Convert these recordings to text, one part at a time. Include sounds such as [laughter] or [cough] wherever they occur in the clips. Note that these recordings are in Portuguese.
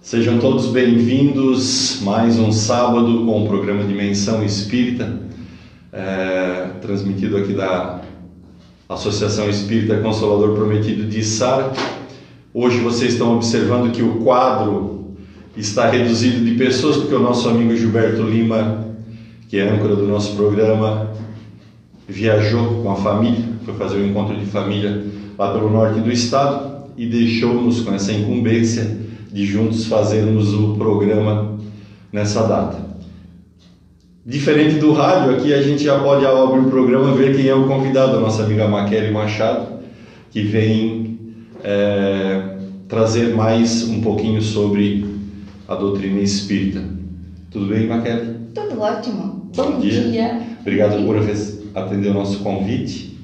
Sejam todos bem-vindos mais um sábado com o programa Dimensão Espírita, é, transmitido aqui da Associação Espírita Consolador Prometido de Sara. Hoje vocês estão observando que o quadro está reduzido de pessoas, porque o nosso amigo Gilberto Lima, que é âncora do nosso programa, viajou com a família, foi fazer um encontro de família lá pelo norte do estado e deixou-nos com essa incumbência de juntos fazermos o programa nessa data. Diferente do rádio, aqui a gente já pode ao abrir o programa ver quem é o convidado, a nossa amiga Maquele Machado, que vem é, trazer mais um pouquinho sobre a doutrina espírita. Tudo bem, Maquele? Tudo ótimo. Bom, Bom dia. dia. Obrigado por atender o nosso convite,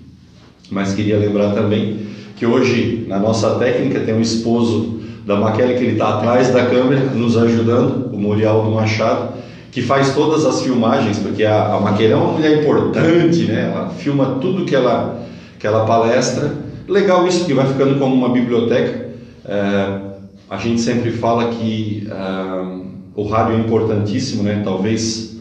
mas queria lembrar também que hoje na nossa técnica tem um esposo da Maquele que ele está atrás da câmera nos ajudando, o Muriel do Machado, que faz todas as filmagens, porque a, a Maquele é uma mulher importante, né? Ela filma tudo que ela, que ela palestra. Legal isso, porque vai ficando como uma biblioteca. É, a gente sempre fala que é, o rádio é importantíssimo, né? Talvez,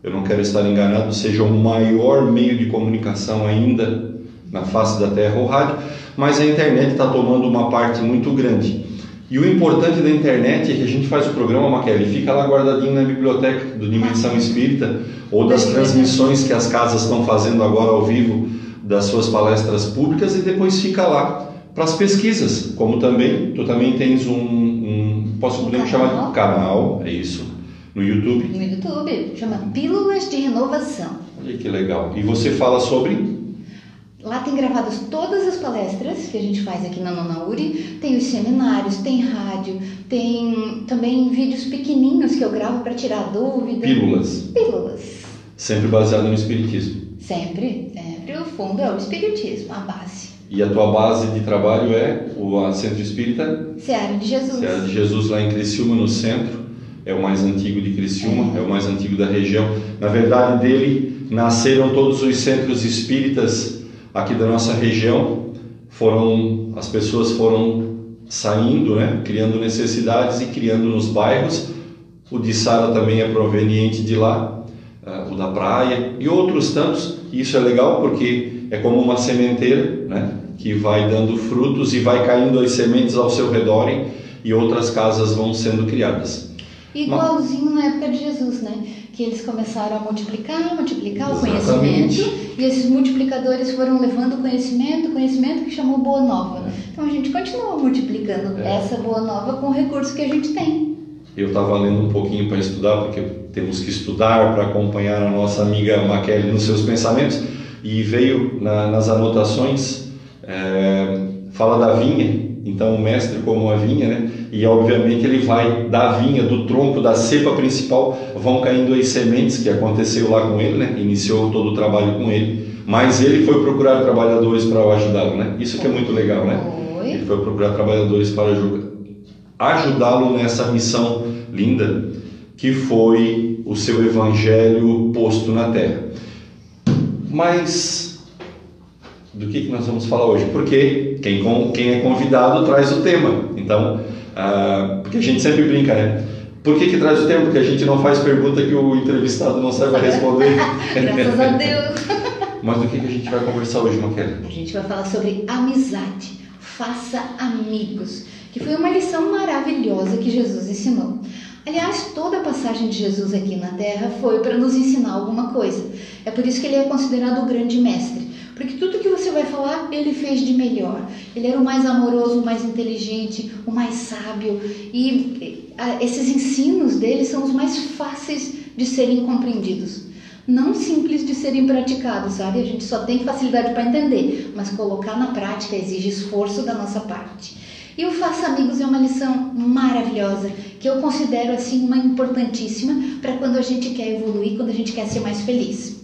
eu não quero estar enganado, seja o maior meio de comunicação ainda na face da Terra, o rádio, mas a internet está tomando uma parte muito grande. E o importante da internet é que a gente faz o programa, Maquele, fica lá guardadinho na biblioteca do Dimensão Espírita ou das transmissões que as casas estão fazendo agora ao vivo das suas palestras públicas e depois fica lá para as pesquisas, como também tu também tens um, um posso podemos chamar de canal, é isso, no YouTube. No YouTube, chama Pílulas de Renovação. Olha que legal. E você fala sobre Lá tem gravadas todas as palestras que a gente faz aqui na Nonauri, tem os seminários, tem rádio, tem também vídeos pequenininhos que eu gravo para tirar dúvida. Pílulas. Pílulas. Sempre baseado no Espiritismo. Sempre, sempre. O fundo é o Espiritismo, a base. E a tua base de trabalho é o Centro Espírita? Seara de Jesus. Seara de Jesus, lá em Criciúma, no centro. É o mais antigo de Criciúma, é, é o mais antigo da região. Na verdade, dele nasceram todos os centros espíritas aqui da nossa região foram as pessoas foram saindo, né, criando necessidades e criando nos bairros. O de Sara também é proveniente de lá, uh, o da praia e outros tantos. Isso é legal porque é como uma sementeira, né, que vai dando frutos e vai caindo as sementes ao seu redor e outras casas vão sendo criadas. Igualzinho na época de Jesus, né? Que eles começaram a multiplicar, multiplicar Exatamente. o conhecimento, e esses multiplicadores foram levando o conhecimento, conhecimento que chamou Boa Nova. É. Então a gente continua multiplicando é. essa Boa Nova com o recurso que a gente tem. Eu estava lendo um pouquinho para estudar, porque temos que estudar para acompanhar a nossa amiga Maquele nos seus pensamentos, e veio na, nas anotações, é, fala da vinha, então o mestre como a vinha, né? E obviamente ele vai da vinha, do tronco, da cepa principal, vão caindo as sementes que aconteceu lá com ele, né? Iniciou todo o trabalho com ele, mas ele foi procurar trabalhadores para ajudá-lo, né? Isso que é muito legal, né? Ele foi procurar trabalhadores para ajudá-lo nessa missão linda que foi o seu evangelho posto na terra. Mas do que, que nós vamos falar hoje, porque quem, quem é convidado traz o tema. Então, ah, porque a gente sempre brinca, né? Por que, que traz o tema? Porque a gente não faz pergunta que o entrevistado não saiba responder. [laughs] Graças a Deus. [laughs] Mas do que, que a gente vai conversar hoje, Maquela? A gente vai falar sobre amizade. Faça amigos. Que foi uma lição maravilhosa que Jesus ensinou. Aliás, toda a passagem de Jesus aqui na Terra foi para nos ensinar alguma coisa. É por isso que ele é considerado o grande mestre. Porque tudo que você vai falar, ele fez de melhor. Ele era o mais amoroso, o mais inteligente, o mais sábio. E esses ensinos dele são os mais fáceis de serem compreendidos. Não simples de serem praticados, sabe? A gente só tem facilidade para entender, mas colocar na prática exige esforço da nossa parte. E o Faça Amigos é uma lição maravilhosa, que eu considero assim uma importantíssima para quando a gente quer evoluir, quando a gente quer ser mais feliz.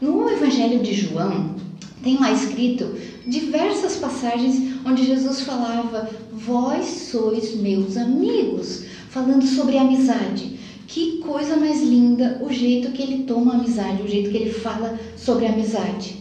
No Evangelho de João, tem lá escrito diversas passagens onde Jesus falava: Vós sois meus amigos, falando sobre amizade. Que coisa mais linda o jeito que ele toma a amizade, o jeito que ele fala sobre a amizade.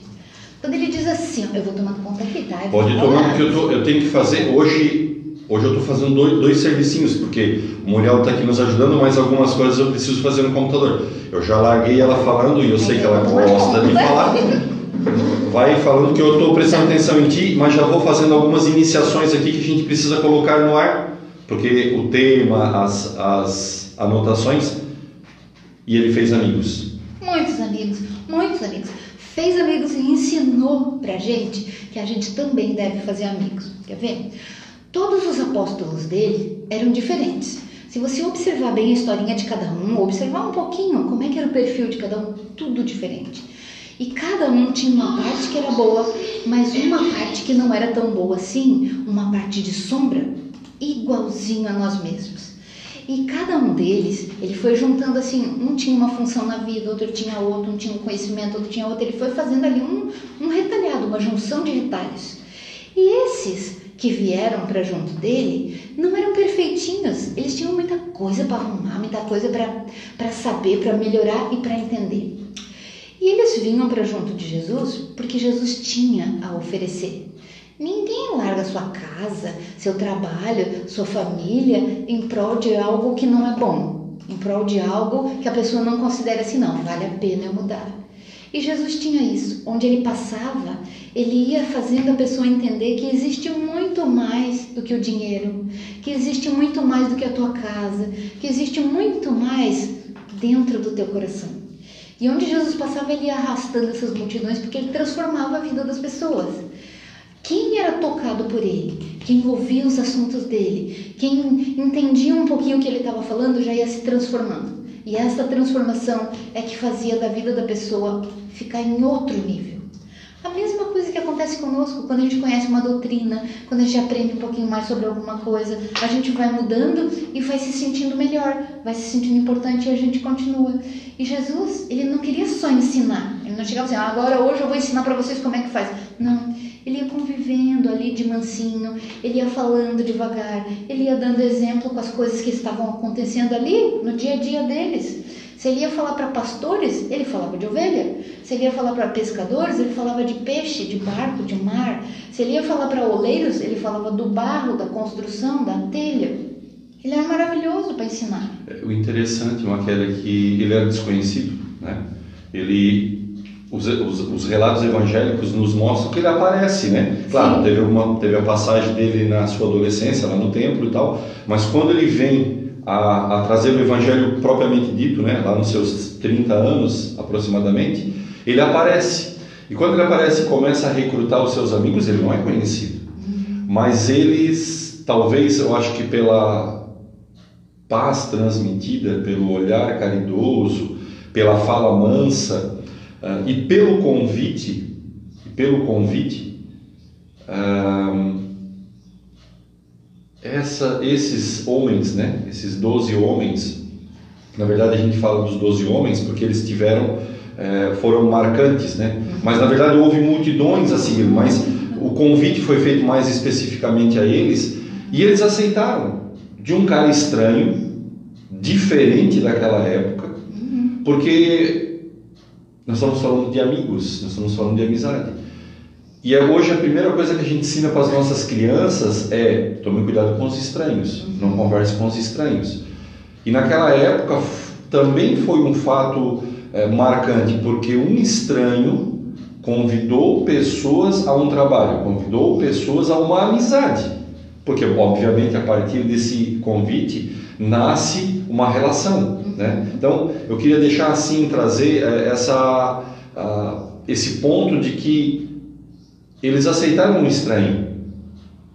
Quando ele diz assim, eu vou tomando conta aqui, tá? Pode tomar, porque eu, tô, eu tenho que fazer hoje Hoje eu estou fazendo dois, dois servicinhos, porque o Muriel está aqui nos ajudando, mas algumas coisas eu preciso fazer no computador. Eu já larguei ela falando e eu sei que ela gosta de falar. [laughs] Vai falando que eu estou prestando atenção em ti, mas já vou fazendo algumas iniciações aqui que a gente precisa colocar no ar, porque o tema, as, as anotações, e ele fez amigos. Muitos amigos, muitos amigos. Fez amigos e ensinou pra gente que a gente também deve fazer amigos. Quer ver? Todos os apóstolos dele eram diferentes. Se você observar bem a historinha de cada um, observar um pouquinho como é que era o perfil de cada um, tudo diferente. E cada um tinha uma parte que era boa, mas uma parte que não era tão boa assim, uma parte de sombra, igualzinho a nós mesmos. E cada um deles, ele foi juntando assim, um tinha uma função na vida, outro tinha outro, um tinha um conhecimento, outro tinha outro, ele foi fazendo ali um, um retalhado, uma junção de retalhos. E esses que vieram para junto dele não eram perfeitinhos, eles tinham muita coisa para arrumar, muita coisa para saber, para melhorar e para entender. E eles vinham para junto de Jesus porque Jesus tinha a oferecer. Ninguém larga sua casa, seu trabalho, sua família em prol de algo que não é bom, em prol de algo que a pessoa não considera assim, não, vale a pena eu mudar. E Jesus tinha isso. Onde ele passava, ele ia fazendo a pessoa entender que existe muito mais do que o dinheiro, que existe muito mais do que a tua casa, que existe muito mais dentro do teu coração. E onde Jesus passava, ele ia arrastando essas multidões porque ele transformava a vida das pessoas. Quem era tocado por ele, quem ouvia os assuntos dele, quem entendia um pouquinho o que ele estava falando, já ia se transformando. E essa transformação é que fazia da vida da pessoa ficar em outro nível. A mesma coisa que acontece conosco quando a gente conhece uma doutrina, quando a gente aprende um pouquinho mais sobre alguma coisa, a gente vai mudando e vai se sentindo melhor, vai se sentindo importante e a gente continua. E Jesus, ele não queria só ensinar, ele não chegava assim, ah, agora hoje eu vou ensinar para vocês como é que faz. Não, ele ia convivendo ali de mansinho, ele ia falando devagar, ele ia dando exemplo com as coisas que estavam acontecendo ali no dia a dia deles. Se ele ia falar para pastores, ele falava de ovelha. Se ele ia falar para pescadores, ele falava de peixe, de barco, de mar. Se ele ia falar para oleiros, ele falava do barro, da construção, da telha. Ele era maravilhoso para ensinar. É, o interessante, Maquela, é que ele era desconhecido, né? Ele os, os, os, relatos evangélicos nos mostram que ele aparece, né? Claro, teve, uma, teve a passagem dele na sua adolescência, lá no templo e tal, mas quando ele vem a, a trazer o evangelho propriamente dito, né? Lá nos seus 30 anos aproximadamente, ele aparece. E quando ele aparece e começa a recrutar os seus amigos, ele não é conhecido. Mas eles, talvez, eu acho que pela paz transmitida, pelo olhar caridoso, pela fala mansa, Uh, e pelo convite, pelo convite, uh, essa, esses homens, né, esses doze homens, na verdade a gente fala dos doze homens porque eles tiveram, uh, foram marcantes, né? Mas na verdade houve multidões a seguir, mas o convite foi feito mais especificamente a eles e eles aceitaram de um cara estranho, diferente daquela época, uhum. porque nós estamos falando de amigos, nós estamos falando de amizade. E é hoje a primeira coisa que a gente ensina para as nossas crianças é tome cuidado com os estranhos, não converse com os estranhos. E naquela época também foi um fato é, marcante, porque um estranho convidou pessoas a um trabalho, convidou pessoas a uma amizade. Porque, obviamente, a partir desse convite nasce uma relação. Né? Então, eu queria deixar assim, trazer é, essa, esse ponto de que eles aceitaram um estranho.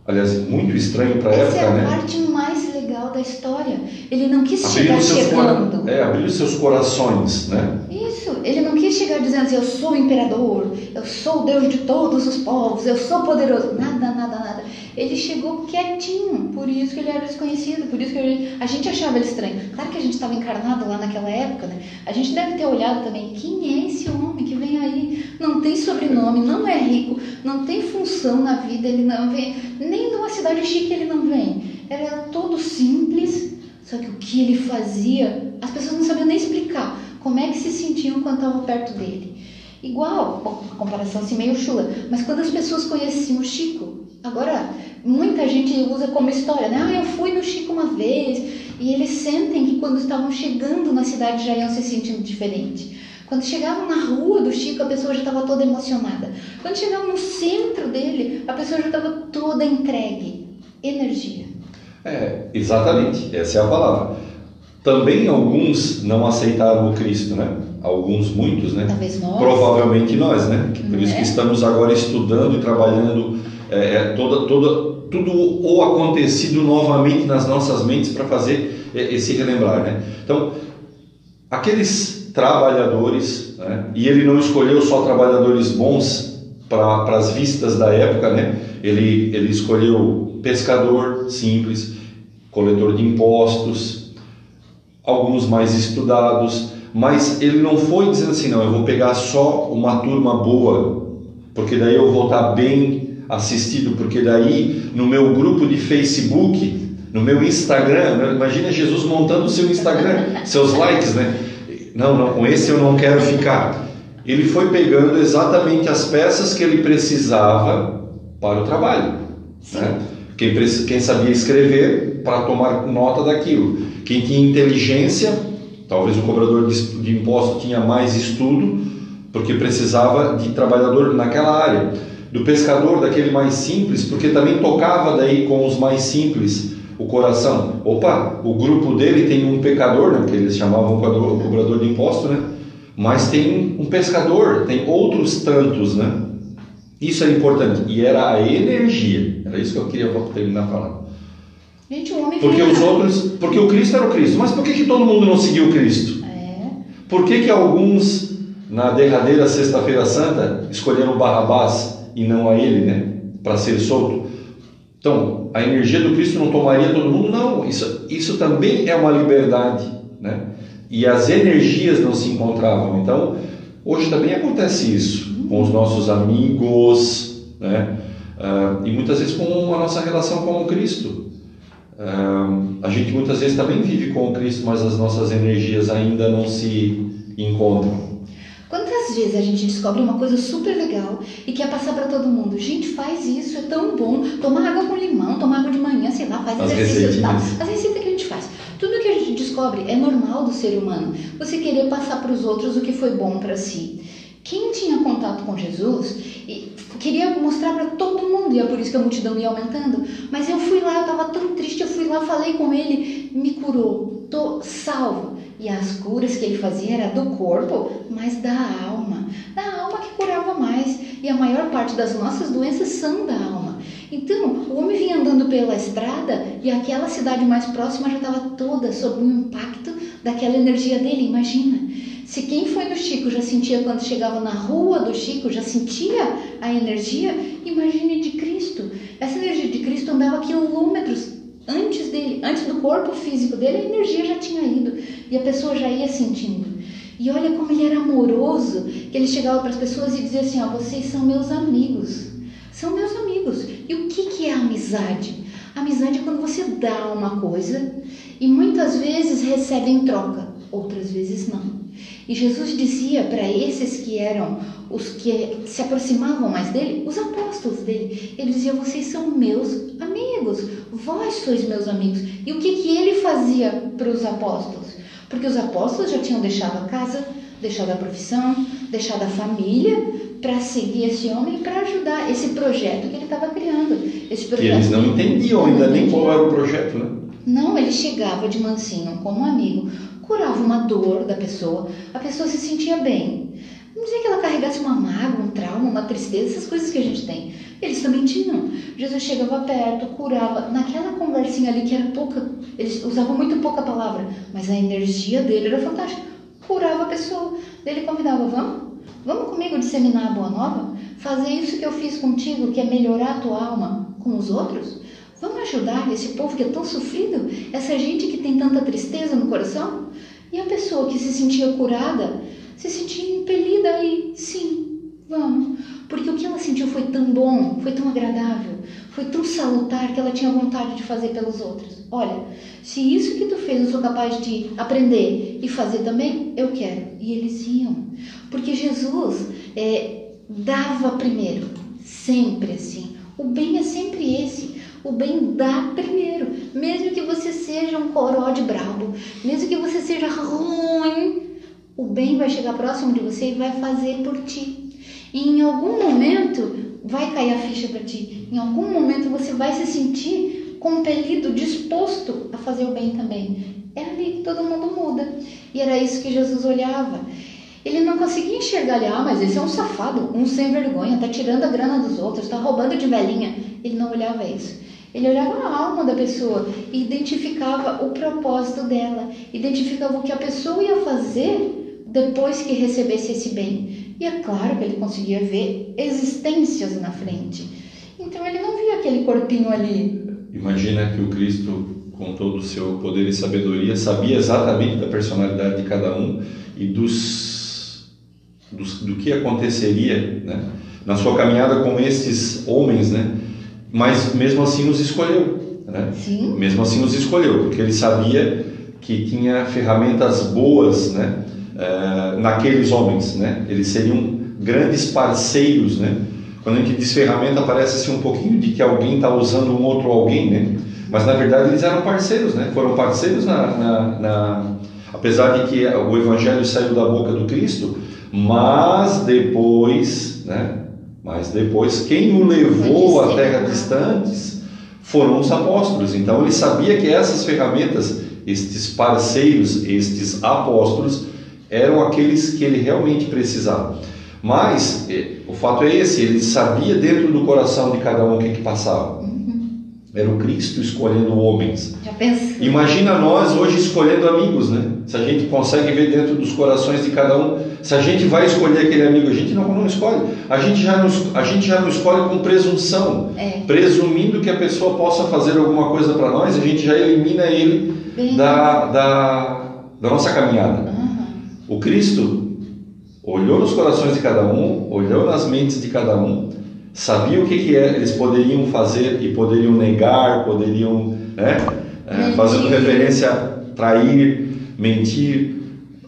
Aliás, muito estranho para a época, é a né? parte mais legal da história. Ele não quis chegar chegando. Cora... É, abrir os seus corações, né? Isso. Ele não quis chegar dizendo assim, eu sou o imperador, eu sou o Deus de todos os povos, eu sou poderoso. Nada, nada, nada. Ele chegou quietinho, por isso que ele era desconhecido, por isso que ele, a gente achava ele estranho. Claro que a gente estava encarnado lá naquela época, né? A gente deve ter olhado também, quem é esse homem que vem aí? Não tem sobrenome, não é rico, não tem função na vida, ele não vem, nem numa cidade chique ele não vem. Era todo simples, só que o que ele fazia, as pessoas não sabiam nem explicar como é que se sentiam quando estavam perto dele. Igual, bom, a comparação assim meio chula, mas quando as pessoas conheciam o Chico, Agora, muita gente usa como história, né? Ah, eu fui no Chico uma vez e eles sentem que quando estavam chegando na cidade já iam se sentindo diferente. Quando chegavam na rua do Chico, a pessoa já estava toda emocionada. Quando chegavam no centro dele, a pessoa já estava toda entregue. Energia. É, exatamente, essa é a palavra. Também alguns não aceitaram o Cristo, né? Alguns, muitos, né? Talvez nós. Provavelmente nós, né? Por isso É. que estamos agora estudando e trabalhando é, é, toda, toda, tudo o acontecido novamente nas nossas mentes para fazer esse relembrar, né? Então, aqueles trabalhadores, né? e ele não escolheu só trabalhadores bons para as vistas da época, né? Ele, ele escolheu pescador simples, coletor de impostos, alguns mais estudados, mas ele não foi dizendo assim, não, eu vou pegar só uma turma boa, porque daí eu vou estar bem assistido, porque daí no meu grupo de Facebook, no meu Instagram, né? imagina Jesus montando o seu Instagram, [laughs] seus likes, né? Não, não, com esse eu não quero ficar. Ele foi pegando exatamente as peças que ele precisava para o trabalho. Né? Quem, quem sabia escrever para tomar nota daquilo. Quem tinha inteligência, talvez o cobrador de, de imposto tinha mais estudo, porque precisava de trabalhador naquela área. Do pescador, daquele mais simples, porque também tocava daí com os mais simples o coração. Opa, o grupo dele tem um pecador, né, que eles chamavam o cobrador, cobrador de imposto, né? Mas tem um pescador, tem outros tantos, né? Isso é importante. E era a energia. Era isso que eu queria terminar falando. Gente, o homem Porque os outros, porque o Cristo era o Cristo. Mas por que, que todo mundo não seguiu o Cristo? É. Por que, que alguns na derradeira sexta-feira santa escolheram Barrabás e não a ele, né, para ser solto? Então, a energia do Cristo não tomaria todo mundo? Não, isso, isso também é uma liberdade, né? E as energias não se encontravam. Então, hoje também acontece isso com os nossos amigos, né? Ah, e muitas vezes com a nossa relação com o Cristo. Ah, a gente muitas vezes também vive com o Cristo, mas as nossas energias ainda não se encontram. Quantas vezes a gente descobre uma coisa super legal e quer passar para todo mundo? Gente, faz isso, é tão bom. Tomar água com limão, tomar água de manhã, sei lá, faz As exercício e tal. As receitas que a gente faz. Tudo que a gente descobre é normal do ser humano. Você querer passar para os outros o que foi bom para si. Quem tinha contato com Jesus e queria mostrar para todo mundo, e é por isso que a multidão ia aumentando. Mas eu fui lá, eu estava tão triste, eu fui lá, falei com ele, me curou, tô salvo. E as curas que ele fazia era do corpo, mas da alma. Da alma que curava mais. E a maior parte das nossas doenças são da alma. Então, o homem vinha andando pela estrada e aquela cidade mais próxima já estava toda sob o impacto daquela energia dele. Imagina, se quem foi no Chico já sentia quando chegava na rua do Chico, já sentia a energia, imagine de Cristo. Essa energia de Cristo andava quilômetros antes dele, antes do corpo físico dele, a energia já tinha ido e a pessoa já ia sentindo. E olha como ele era amoroso, que ele chegava para as pessoas e dizia assim: ó, vocês são meus amigos, são meus amigos. E o que, que é amizade? Amizade é quando você dá uma coisa e muitas vezes recebe em troca, outras vezes não. E Jesus dizia para esses que eram os que se aproximavam mais dele, os apóstolos dele, ele dizia: Vocês são meus amigos, vós sois meus amigos. E o que, que ele fazia para os apóstolos? Porque os apóstolos já tinham deixado a casa, deixado a profissão, deixado a família para seguir esse homem para ajudar esse projeto que ele estava criando. Esse Que projeto eles não entendiam ainda nem qual era o projeto, né? não, ele chegava de mansinho como amigo, curava uma dor da pessoa, a pessoa se sentia bem. Não dizia que ela carregasse uma mágoa, um trauma, uma tristeza, essas coisas que a gente tem. Eles também tinham. Jesus chegava perto, curava. Naquela conversinha ali que era pouca, eles usavam muito pouca palavra, mas a energia dele era fantástica. Curava a pessoa. Ele convidava, vamos? Vamos comigo disseminar a boa nova? Fazer isso que eu fiz contigo, que é melhorar a tua alma com os outros? Vamos ajudar esse povo que é tão sofrido? Essa gente que tem tanta tristeza no coração? E a pessoa que se sentia curada, se sentia impelida aí, sim, vamos. Porque o que ela sentiu foi tão bom, foi tão agradável, foi tão salutar que ela tinha vontade de fazer pelos outros. Olha, se isso que tu fez eu sou capaz de aprender e fazer também, eu quero. E eles iam. Porque Jesus é, dava primeiro, sempre assim. O bem é sempre esse. O bem dá primeiro. Mesmo que você seja um coró de brabo, mesmo que você seja ruim, o bem vai chegar próximo de você e vai fazer por ti. E em algum momento vai cair a ficha para ti. Em algum momento você vai se sentir compelido, disposto a fazer o bem também. É ali que todo mundo muda. E era isso que Jesus olhava. Ele não conseguia enxergar ali, ah, mas esse é um safado, um sem vergonha, tá tirando a grana dos outros, tá roubando de velhinha. Ele não olhava isso. Ele olhava a alma da pessoa e identificava o propósito dela, identificava o que a pessoa ia fazer depois que recebesse esse bem. E é claro que ele conseguia ver existências na frente. Então ele não via aquele corpinho ali. Imagina que o Cristo, com todo o seu poder e sabedoria, sabia exatamente da personalidade de cada um e dos, dos do que aconteceria, né? Na sua caminhada com esses homens, né? Mas mesmo assim os escolheu, né? Sim. Mesmo assim os escolheu, porque ele sabia que tinha ferramentas boas, né? uh, naqueles homens, né? Eles seriam grandes parceiros, né? Quando a gente diz ferramenta, parece assim um pouquinho de que alguém está usando um outro alguém, né? Mas na verdade eles eram parceiros, né? Foram parceiros na, na, na... apesar de que o evangelho saiu da boca do Cristo, mas depois, né? Mas depois quem o levou a terras distantes foram os apóstolos. Então ele sabia que essas ferramentas, estes parceiros, estes apóstolos eram aqueles que ele realmente precisava. Mas eh, o fato é esse, ele sabia dentro do coração de cada um o que, que passava. Uhum. Era o Cristo escolhendo homens. Já pensou? Imagina nós hoje escolhendo amigos, né? Se a gente consegue ver dentro dos corações de cada um, se a gente vai escolher aquele amigo, a gente não, não escolhe. A gente já não, a gente já não escolhe com presunção, É. presumindo que a pessoa possa fazer alguma coisa para nós, a gente já elimina ele Bem- da, da, da nossa caminhada. Aham. O Cristo olhou nos corações de cada um, olhou nas mentes de cada um, sabia o que, que é, eles poderiam fazer e poderiam negar, poderiam, né, é, fazendo referência a trair, mentir,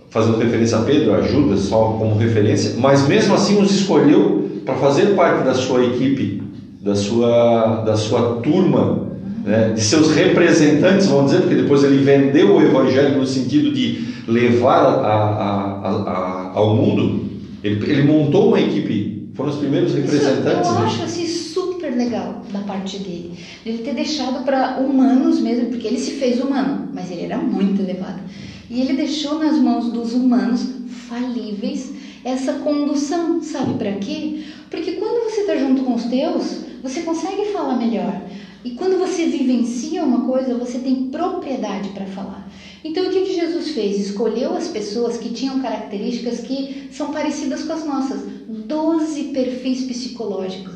fazendo referência a Pedro, a Judas só como referência, mas mesmo assim os escolheu para fazer parte da sua equipe, da sua, da sua turma, né, de seus representantes, vamos dizer, porque depois ele vendeu o evangelho no sentido de levar a, a- a- a- ao mundo. Ele, ele montou uma equipe, foram os primeiros representantes. Isso eu né? acho assim super legal da parte dele. Ele ter deixado para humanos mesmo, porque ele se fez humano, mas ele era muito elevado. E ele deixou nas mãos dos humanos falíveis essa condução, sabe para quê? Porque quando você está junto com os teus, você consegue falar melhor. E quando você vivencia uma coisa, você tem propriedade para falar. Então o que, que Jesus fez? Escolheu as pessoas que tinham características que são parecidas com as nossas. Doze perfis psicológicos.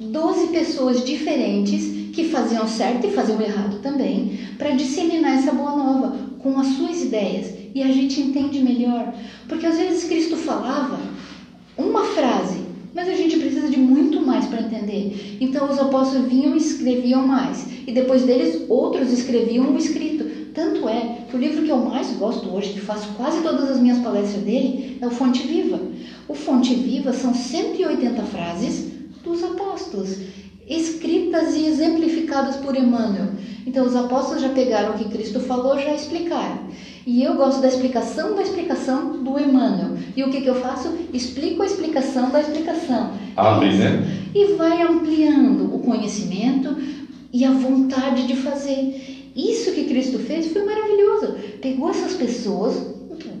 Doze pessoas diferentes que faziam certo e faziam errado também, para disseminar essa boa nova com as suas ideias. E a gente entende melhor. Porque às vezes Cristo falava uma frase, mas a gente precisa de muito mais para entender. Então os apóstolos vinham e escreviam mais. E depois deles, outros escreviam o escrito. Tanto é que o livro que eu mais gosto hoje, que faço quase todas as minhas palestras dele, é o Fonte Viva. O Fonte Viva são 180 frases dos apóstolos, escritas e exemplificadas por Emmanuel. Então os apóstolos já pegaram o que Cristo falou, já explicaram. E eu gosto da explicação da explicação do Emmanuel. E o que, que eu faço? Explico a explicação da explicação. Abre, isso. né? E vai ampliando o conhecimento e a vontade de fazer. Isso que Cristo fez foi maravilhoso. Pegou essas pessoas,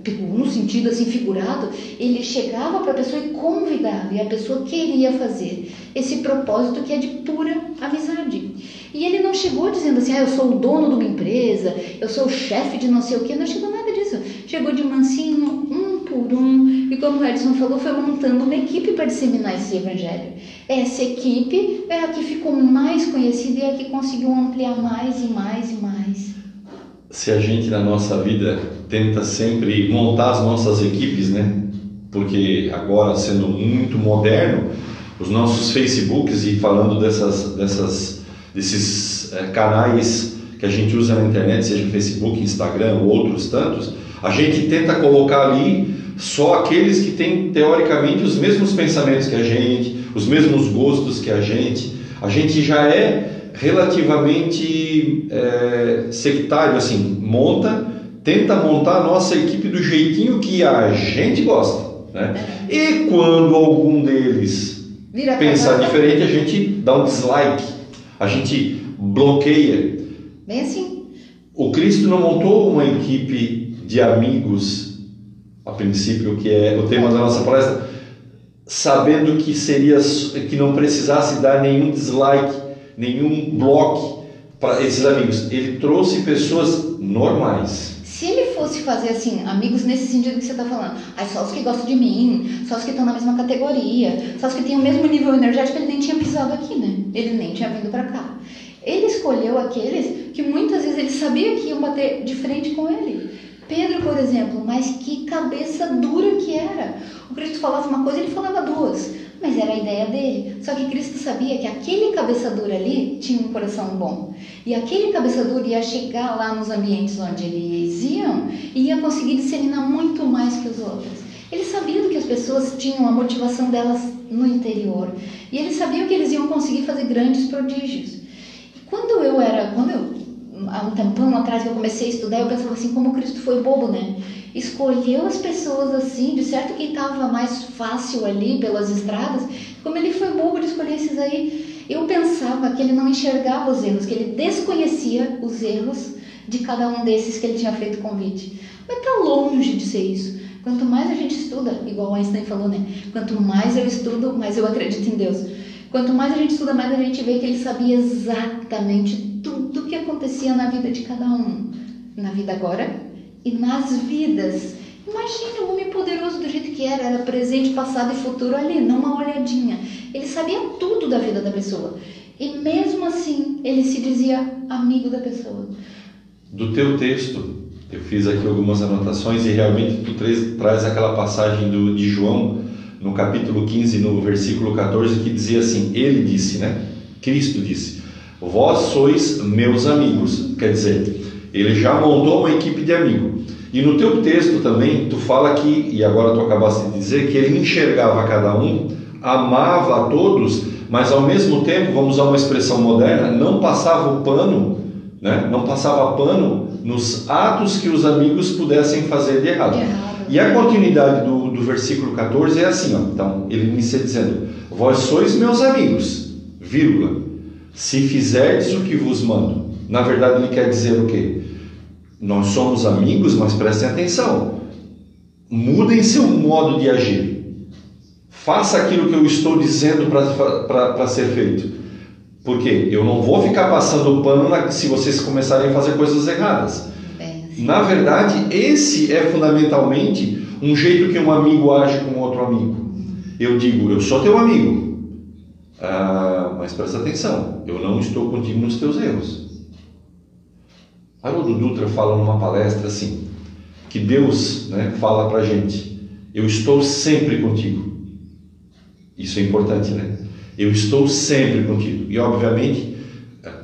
pegou no sentido assim figurado, ele chegava para a pessoa e convidava, e a pessoa queria fazer esse propósito que é de pura amizade. E ele não chegou dizendo assim, ah, eu sou o dono de uma empresa, eu sou o chefe de não sei o quê, não chegou nada disso. Chegou de mansinho, por um, e como o Edson falou, foi montando uma equipe para disseminar esse evangelho. Essa equipe é a que ficou mais conhecida e é a que conseguiu ampliar mais e mais e mais. se a gente na nossa vida tenta sempre montar as nossas equipes, né? Porque agora sendo muito moderno, os nossos Facebooks e falando dessas, dessas, desses eh, canais que a gente usa na internet, seja Facebook, Instagram ou outros tantos, a gente tenta colocar ali só aqueles que têm teoricamente os mesmos pensamentos que a gente, os mesmos gostos que a gente, A gente já é relativamente é, sectário, assim, monta, tenta montar a nossa equipe do jeitinho que a gente gosta. Né? E quando algum deles Vira pensar diferente, a gente dá um dislike, a gente bloqueia. Bem assim. O Cristo não montou uma equipe de amigos, a princípio, que é o tema da nossa palestra, sabendo que seria que não precisasse dar nenhum dislike, nenhum bloco para esses amigos. Ele trouxe pessoas normais. Se ele fosse fazer assim, amigos nesse sentido que você está falando, aí só os que gostam de mim, só os que estão na mesma categoria, só os que têm o mesmo nível energético, ele nem tinha pisado aqui, né? Ele nem tinha vindo para cá. Ele escolheu aqueles que muitas vezes ele sabia que iam bater de frente com ele. Pedro, por exemplo, mas que cabeça dura que era. O Cristo falava uma coisa, ele falava duas, mas era a ideia dele. Só que Cristo sabia que aquele cabeça dura ali tinha um coração bom. E aquele cabeça dura ia chegar lá nos ambientes onde eles iam e ia conseguir disseminar muito mais que os outros. Ele sabia que as pessoas tinham, a motivação delas no interior. E ele sabia que eles iam conseguir fazer grandes prodígios. E quando eu era, quando eu há um tempão atrás que eu comecei a estudar, eu pensava assim, como Cristo foi bobo, né? Escolheu as pessoas assim, de certo que estava mais fácil ali pelas estradas, como ele foi bobo de escolher esses aí. Eu pensava que ele não enxergava os erros, que ele desconhecia os erros de cada um desses que ele tinha feito convite. Mas tá longe de ser isso. Quanto mais a gente estuda, igual Einstein falou, né? Quanto mais eu estudo, mais eu acredito em Deus. Quanto mais a gente estuda, mais a gente vê que ele sabia exatamente tudo o que acontecia na vida de cada um. Na vida agora e nas vidas. Imagine um homem poderoso do jeito que era, era presente, passado e futuro ali, numa olhadinha. Ele sabia tudo da vida da pessoa. E mesmo assim, ele se dizia amigo da pessoa. Do teu texto, eu fiz aqui algumas anotações e realmente tu traz aquela passagem do, de João, no capítulo 15, no versículo 14, que dizia assim: Ele disse, né? Cristo disse: Vós sois meus amigos. Quer dizer, ele já montou uma equipe de amigo. E no teu texto também, tu fala que, e agora tu acabaste de dizer, que ele enxergava cada um, amava a todos, mas ao mesmo tempo, vamos usar uma expressão moderna, não passava o pano, né? não passava pano nos atos que os amigos pudessem fazer de errado. E a continuidade do, do versículo 14 é assim, ó. então ele inicia dizendo: Vós sois meus amigos, vírgula, se fizerdes o que vos mando. Na verdade, ele quer dizer o quê? Nós somos amigos, mas prestem atenção. Mudem seu modo de agir. Faça aquilo que eu estou dizendo para ser feito. Porque eu não vou ficar passando pano na, se vocês começarem a fazer coisas erradas. Na verdade, esse é fundamentalmente um jeito que um amigo age com outro amigo. Eu digo, eu sou teu amigo, ah, mas presta atenção, eu não estou contigo nos teus erros. Haroldo Dutra fala numa palestra assim, que Deus né, fala para gente, eu estou sempre contigo. Isso é importante, né? Eu estou sempre contigo. E obviamente,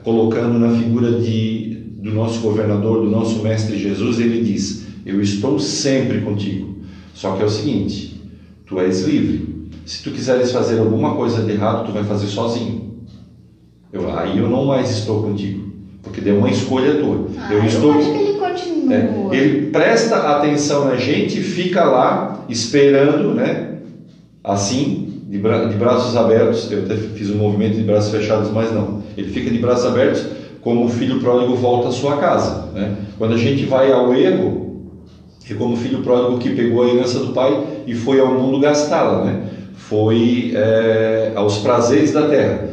colocando na figura de, do nosso governador, do nosso mestre Jesus, ele diz: Eu estou sempre contigo. Só que é o seguinte: tu és livre. Se tu quiseres fazer alguma coisa de errado, tu vai fazer sozinho. Eu, aí eu não mais estou contigo, porque deu uma escolha tua. Ah, eu estou. acho que ele continua. É, ele presta atenção na gente fica lá esperando, né? Assim, de, bra de braços abertos. Eu até fiz um movimento de braços fechados, mas não. Ele fica de braços abertos como o filho pródigo volta à sua casa. Né? Quando a gente vai ao erro, é como o filho pródigo que pegou a herança do pai e foi ao mundo gastá-la, né? Foi é, aos prazeres da terra.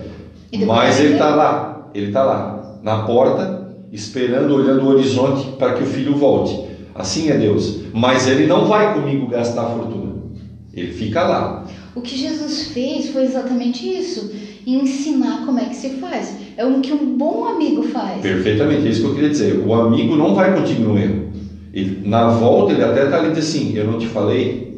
Mas ele está lá, ele está lá, na porta, esperando, olhando o horizonte para que o filho volte. Assim é Deus. Mas ele não vai comigo gastar a fortuna. Ele fica lá. O que Jesus fez foi exatamente isso, ensinar como é que se faz. É o que um bom amigo faz. Perfeitamente, é isso que eu queria dizer. O amigo não vai contigo no erro. Ele, na volta, ele até está ali e diz assim: Eu não te falei,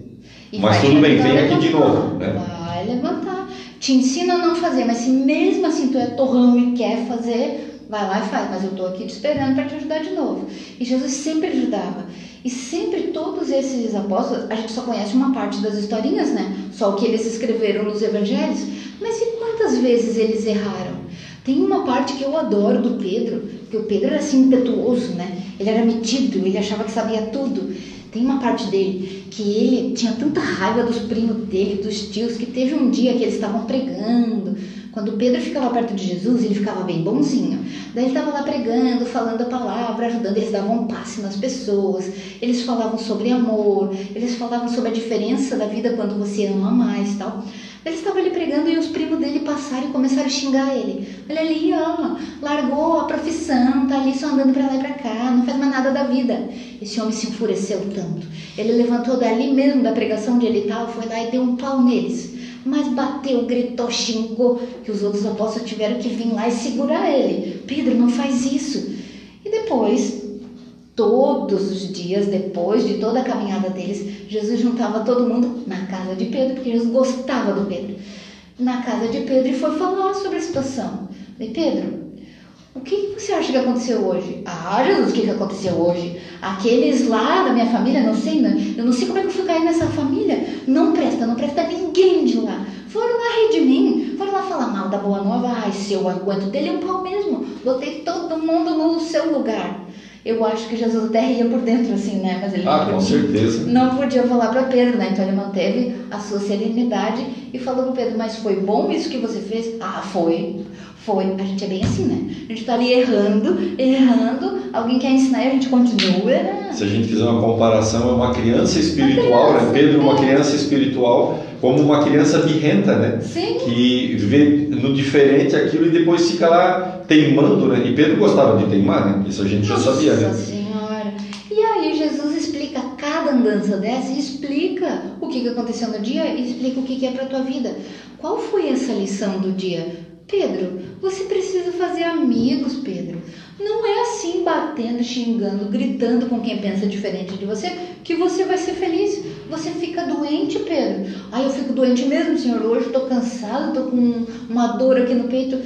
E Mas tudo bem, vem aqui de novo, né? Vai levantar. Te ensina a não fazer, mas se mesmo assim tu é torrão e quer fazer, vai lá e faz. Mas eu estou aqui te esperando para te ajudar de novo. E Jesus sempre ajudava. E sempre todos esses apóstolos, a gente só conhece uma parte das historinhas, né? Só o que eles escreveram nos evangelhos. Mas e quantas Quantas vezes eles erraram? Tem uma parte que eu adoro do Pedro, que o Pedro era assim impetuoso, né? Ele era metido, ele achava que sabia tudo. Tem uma parte dele que ele tinha tanta raiva dos primos dele, dos tios, que teve um dia que eles estavam pregando. Quando Pedro ficava perto de Jesus, ele ficava bem bonzinho. Daí ele estava lá pregando, falando a palavra, ajudando, eles davam um passe nas pessoas, eles falavam sobre amor, eles falavam sobre a diferença da vida quando você ama mais tal. Ele estava ali pregando e os primos dele passaram e começaram a xingar ele. Olha ali, ó, largou a profissão, tá ali só andando para lá e para cá, não faz mais nada da vida. Esse homem se enfureceu tanto. Ele levantou dali mesmo da pregação onde ele estava, foi lá e deu um pau neles. Mas bateu, gritou, xingou, que os outros apóstolos tiveram que vir lá e segurar ele. Pedro, não faz isso. E depois Todos os dias, depois de toda a caminhada deles, Jesus juntava todo mundo na casa de Pedro, porque Jesus gostava do Pedro. Na casa de Pedro e foi falar sobre a situação. Falei, Pedro, o que você acha que aconteceu hoje? Ah, Jesus, o que aconteceu hoje? Aqueles lá da minha família, não sei, eu não sei como é que eu fui cair nessa família. Não presta, não presta ninguém de lá. Foram lá rir de mim, foram lá falar mal da boa nova. Ai, se eu aguento dele, é um pau mesmo. Botei todo mundo no seu lugar. Eu acho que Jesus até ria por dentro, assim, né? Mas ele ah, com certeza. não podia falar para Pedro, né? Então ele manteve a sua serenidade e falou para Pedro: Mas foi bom isso que você fez? Ah, foi. Foi. A gente é bem assim, né? A gente tá ali errando, errando, alguém quer ensinar e a gente continua. Se a gente fizer uma comparação, é uma criança espiritual, uma criança, né? Pedro, uma criança espiritual, como uma criança birrenta, né? Sim. Que vê no diferente aquilo e depois fica lá teimando, né? E Pedro gostava de teimar, né? Isso a gente Nossa já sabia, né? Senhora. E aí Jesus explica cada andança dessa e explica o que aconteceu no dia e explica o que é para tua vida. Qual foi essa lição do dia? Pedro, você precisa fazer amigos, Pedro. Não é assim batendo, xingando, gritando com quem pensa diferente de você que você vai ser feliz. Você fica doente, Pedro. Ai, eu fico doente mesmo, Senhor. Hoje estou cansado, estou com uma dor aqui no peito.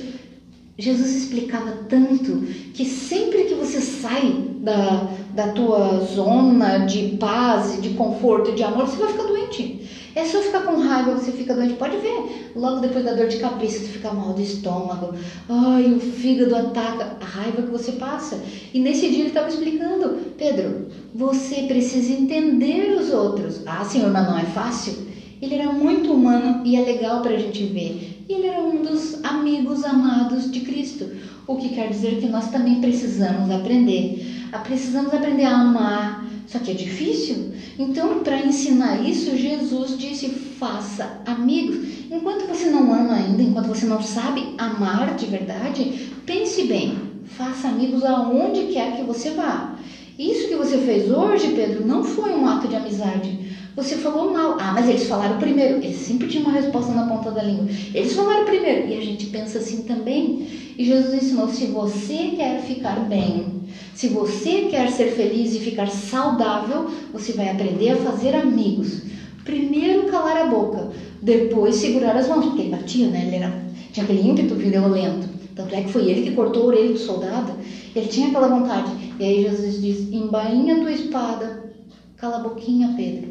Jesus explicava tanto que sempre que você sai da, da tua zona de paz, de conforto, de amor, você vai ficar doente. É só ficar com raiva, você fica doente. Pode ver, logo depois da dor de cabeça, você fica mal do estômago. Ai, o fígado ataca. A raiva que você passa. E nesse dia ele estava explicando: Pedro, você precisa entender os outros. Ah, senhor, mas não é fácil. Ele era muito humano e é legal para a gente ver. E ele era um dos amigos amados de Cristo. O que quer dizer que nós também precisamos aprender. Ah, precisamos aprender a amar, só que é difícil. Então, para ensinar isso, Jesus disse: faça amigos. Enquanto você não ama ainda, enquanto você não sabe amar de verdade, pense bem, faça amigos aonde quer que você vá. Isso que você fez hoje, Pedro, não foi um ato de amizade. Você falou mal. Ah, mas eles falaram primeiro. Eles sempre tinham uma resposta na ponta da língua. Eles falaram primeiro. E a gente pensa assim também. E Jesus ensinou: se você quer ficar bem, se você quer ser feliz e ficar saudável, você vai aprender a fazer amigos. Primeiro calar a boca, depois segurar as mãos, porque ele batia, né? Ele era, tinha aquele ímpeto violento. Tanto é que foi ele que cortou a orelha do soldado. Ele tinha aquela vontade. E aí Jesus diz: embainha tua espada, cala a boquinha, Pedro.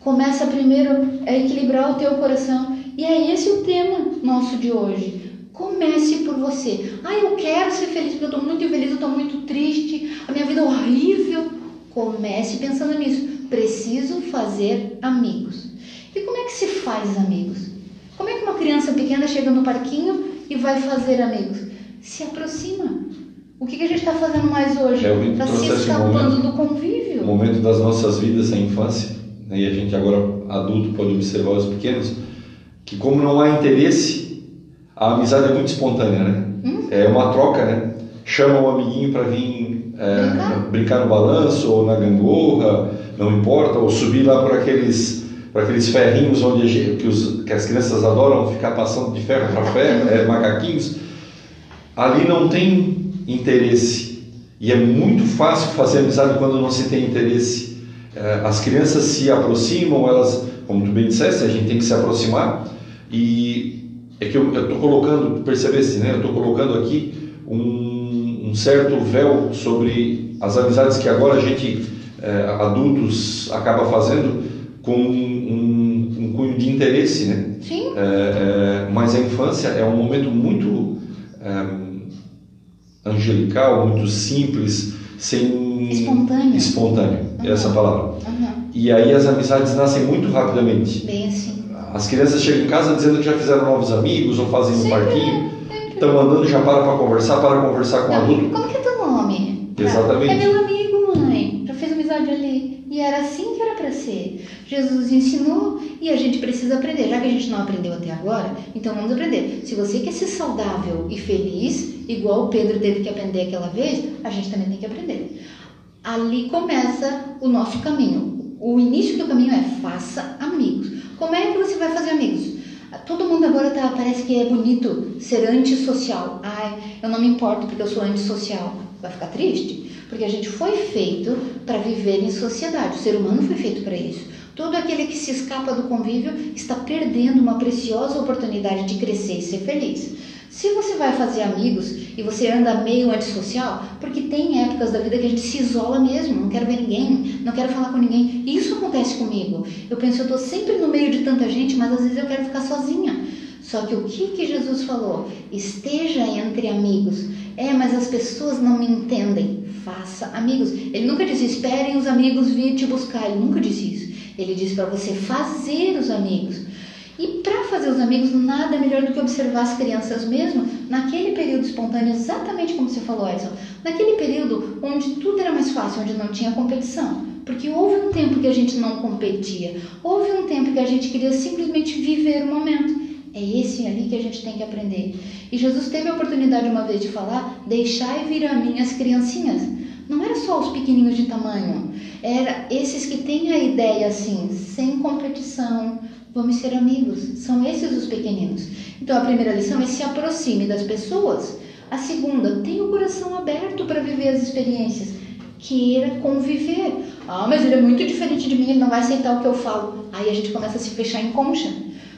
Começa primeiro a equilibrar o teu coração. E é esse o tema nosso de hoje. Comece por você. Ah, eu quero ser feliz porque eu estou muito infeliz, eu estou muito triste, a minha vida é horrível. Comece pensando nisso. Preciso fazer amigos. E como é que se faz amigos? Como é que uma criança pequena chega no parquinho e vai fazer amigos? Se aproxima. O que, que a gente está fazendo mais hoje? Está se escapando do convívio. O momento das nossas vidas, a infância, né, e a gente agora adulto pode observar os pequenos, que como não há interesse a amizade é muito espontânea, né? Hum? É uma troca, né? Chama um amiguinho para vir é, brincar? no balanço ou na gangorra, não importa, ou subir lá por aqueles, por aqueles ferrinhos onde que, os, que as crianças adoram ficar passando de ferro para ferro, é, macaquinhos. Ali não tem interesse. E é muito fácil fazer amizade quando não se tem interesse. É, as crianças se aproximam, elas, como tu bem disseste, a gente tem que se aproximar. E é que eu estou colocando, percebesse, né? Eu estou colocando aqui um, um, certo véu sobre as amizades que agora a gente, é, adultos, acaba fazendo com um, um, cunho de interesse, né? Sim. É, é, mas a infância é um momento muito angelical, muito simples, sem Espontâneo. espontâneo, Uhum. essa palavra. Uhum. E aí as amizades nascem muito rapidamente. Bem assim. As crianças chegam em casa dizendo que já fizeram novos amigos ou fazem um parquinho, Sempre. estão andando já para para conversar, para conversar com o adulto. Como que é teu nome? Exatamente. É meu amigo, mãe. Já fez amizade ali. E era assim que era para ser. Jesus ensinou e a gente precisa aprender. Já que a gente não aprendeu até agora, então vamos aprender. Se você quer ser saudável e feliz, igual o Pedro teve que aprender aquela vez, a gente também tem que aprender. Ali começa o nosso caminho. O início do caminho é faça amigos. Como é que você vai fazer amigos? Todo mundo agora tá, parece que é bonito ser antissocial. Ai, eu não me importo porque eu sou antissocial. Vai ficar triste? Porque a gente foi feito para viver em sociedade. O ser humano foi feito para isso. Todo aquele que se escapa do convívio está perdendo uma preciosa oportunidade de crescer e ser feliz. Se você vai fazer amigos e você anda meio antissocial, porque tem épocas da vida que a gente se isola mesmo, não quero ver ninguém, não quero falar com ninguém. Isso acontece comigo. Eu penso, eu estou sempre no meio de tanta gente, mas às vezes eu quero ficar sozinha. Só que o que, que Jesus falou? Esteja entre amigos. É, mas as pessoas não me entendem. Faça amigos. Ele nunca disse, esperem os amigos vir te buscar. Ele nunca disse isso. Ele disse para você fazer os amigos. E para fazer os amigos, nada melhor do que observar as crianças mesmo naquele período espontâneo, exatamente como você falou, Edson. Naquele período onde tudo era mais fácil, onde não tinha competição. Porque houve um tempo que a gente não competia, houve um tempo que a gente queria simplesmente viver o momento. É esse ali que a gente tem que aprender. E Jesus teve a oportunidade uma vez de falar: Deixai vir a mim as criancinhas. Não era só os pequenininhos de tamanho, era esses que têm a ideia assim, sem competição, vamos ser amigos. São esses os pequeninos. Então a primeira lição é se aproxime das pessoas. A segunda, tenha o coração aberto para viver as experiências. Queira conviver. Ah, mas ele é muito diferente de mim, ele não vai aceitar o que eu falo. Aí a gente começa a se fechar em concha.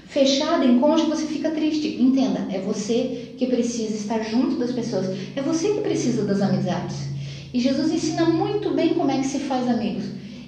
Fechada em concha, você fica triste. Entenda, é você que precisa estar junto das pessoas. É você que precisa das amizades. E Jesus ensina muito bem como é que se faz amigos.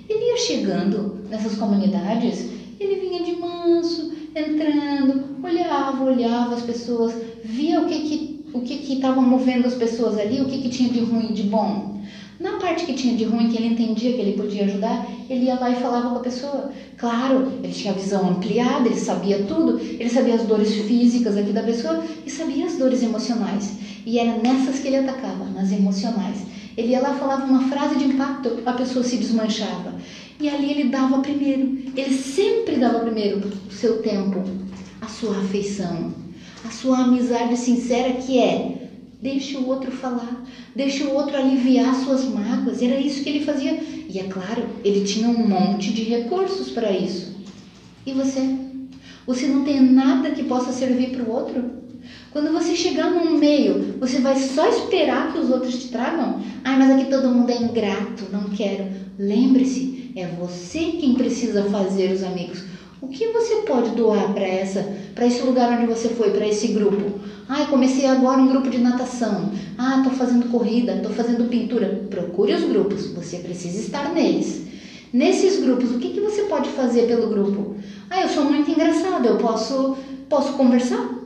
Ele ia chegando nessas comunidades, ele vinha de manso, entrando, olhava, olhava as pessoas, via o que que o que que estava movendo as pessoas ali, o que que tinha de ruim e de bom. Na parte que tinha de ruim, que ele entendia que ele podia ajudar, ele ia lá e falava com a pessoa. Claro, ele tinha a visão ampliada, ele sabia tudo, ele sabia as dores físicas aqui da pessoa e sabia as dores emocionais. E era nessas que ele atacava, nas emocionais. Ele ia lá, falava uma frase de impacto, a pessoa se desmanchava. E ali ele dava primeiro. Ele sempre dava primeiro o seu tempo, a sua afeição, a sua amizade sincera que é deixe o outro falar, deixe o outro aliviar suas mágoas. Era isso que ele fazia. E é claro, ele tinha um monte de recursos para isso. E você? Você não tem nada que possa servir para o outro? Quando você chegar num meio, você vai só esperar que os outros te tragam? Ai, mas aqui todo mundo é ingrato, não quero. Lembre-se, é você quem precisa fazer os amigos. O que você pode doar para essa, para esse lugar onde você foi, para esse grupo? Ai, comecei agora um grupo de natação. Ah, estou fazendo corrida, estou fazendo pintura. Procure os grupos, você precisa estar neles. Nesses grupos, o que, que você pode fazer pelo grupo? Ah, eu sou muito engraçada, eu posso, posso conversar?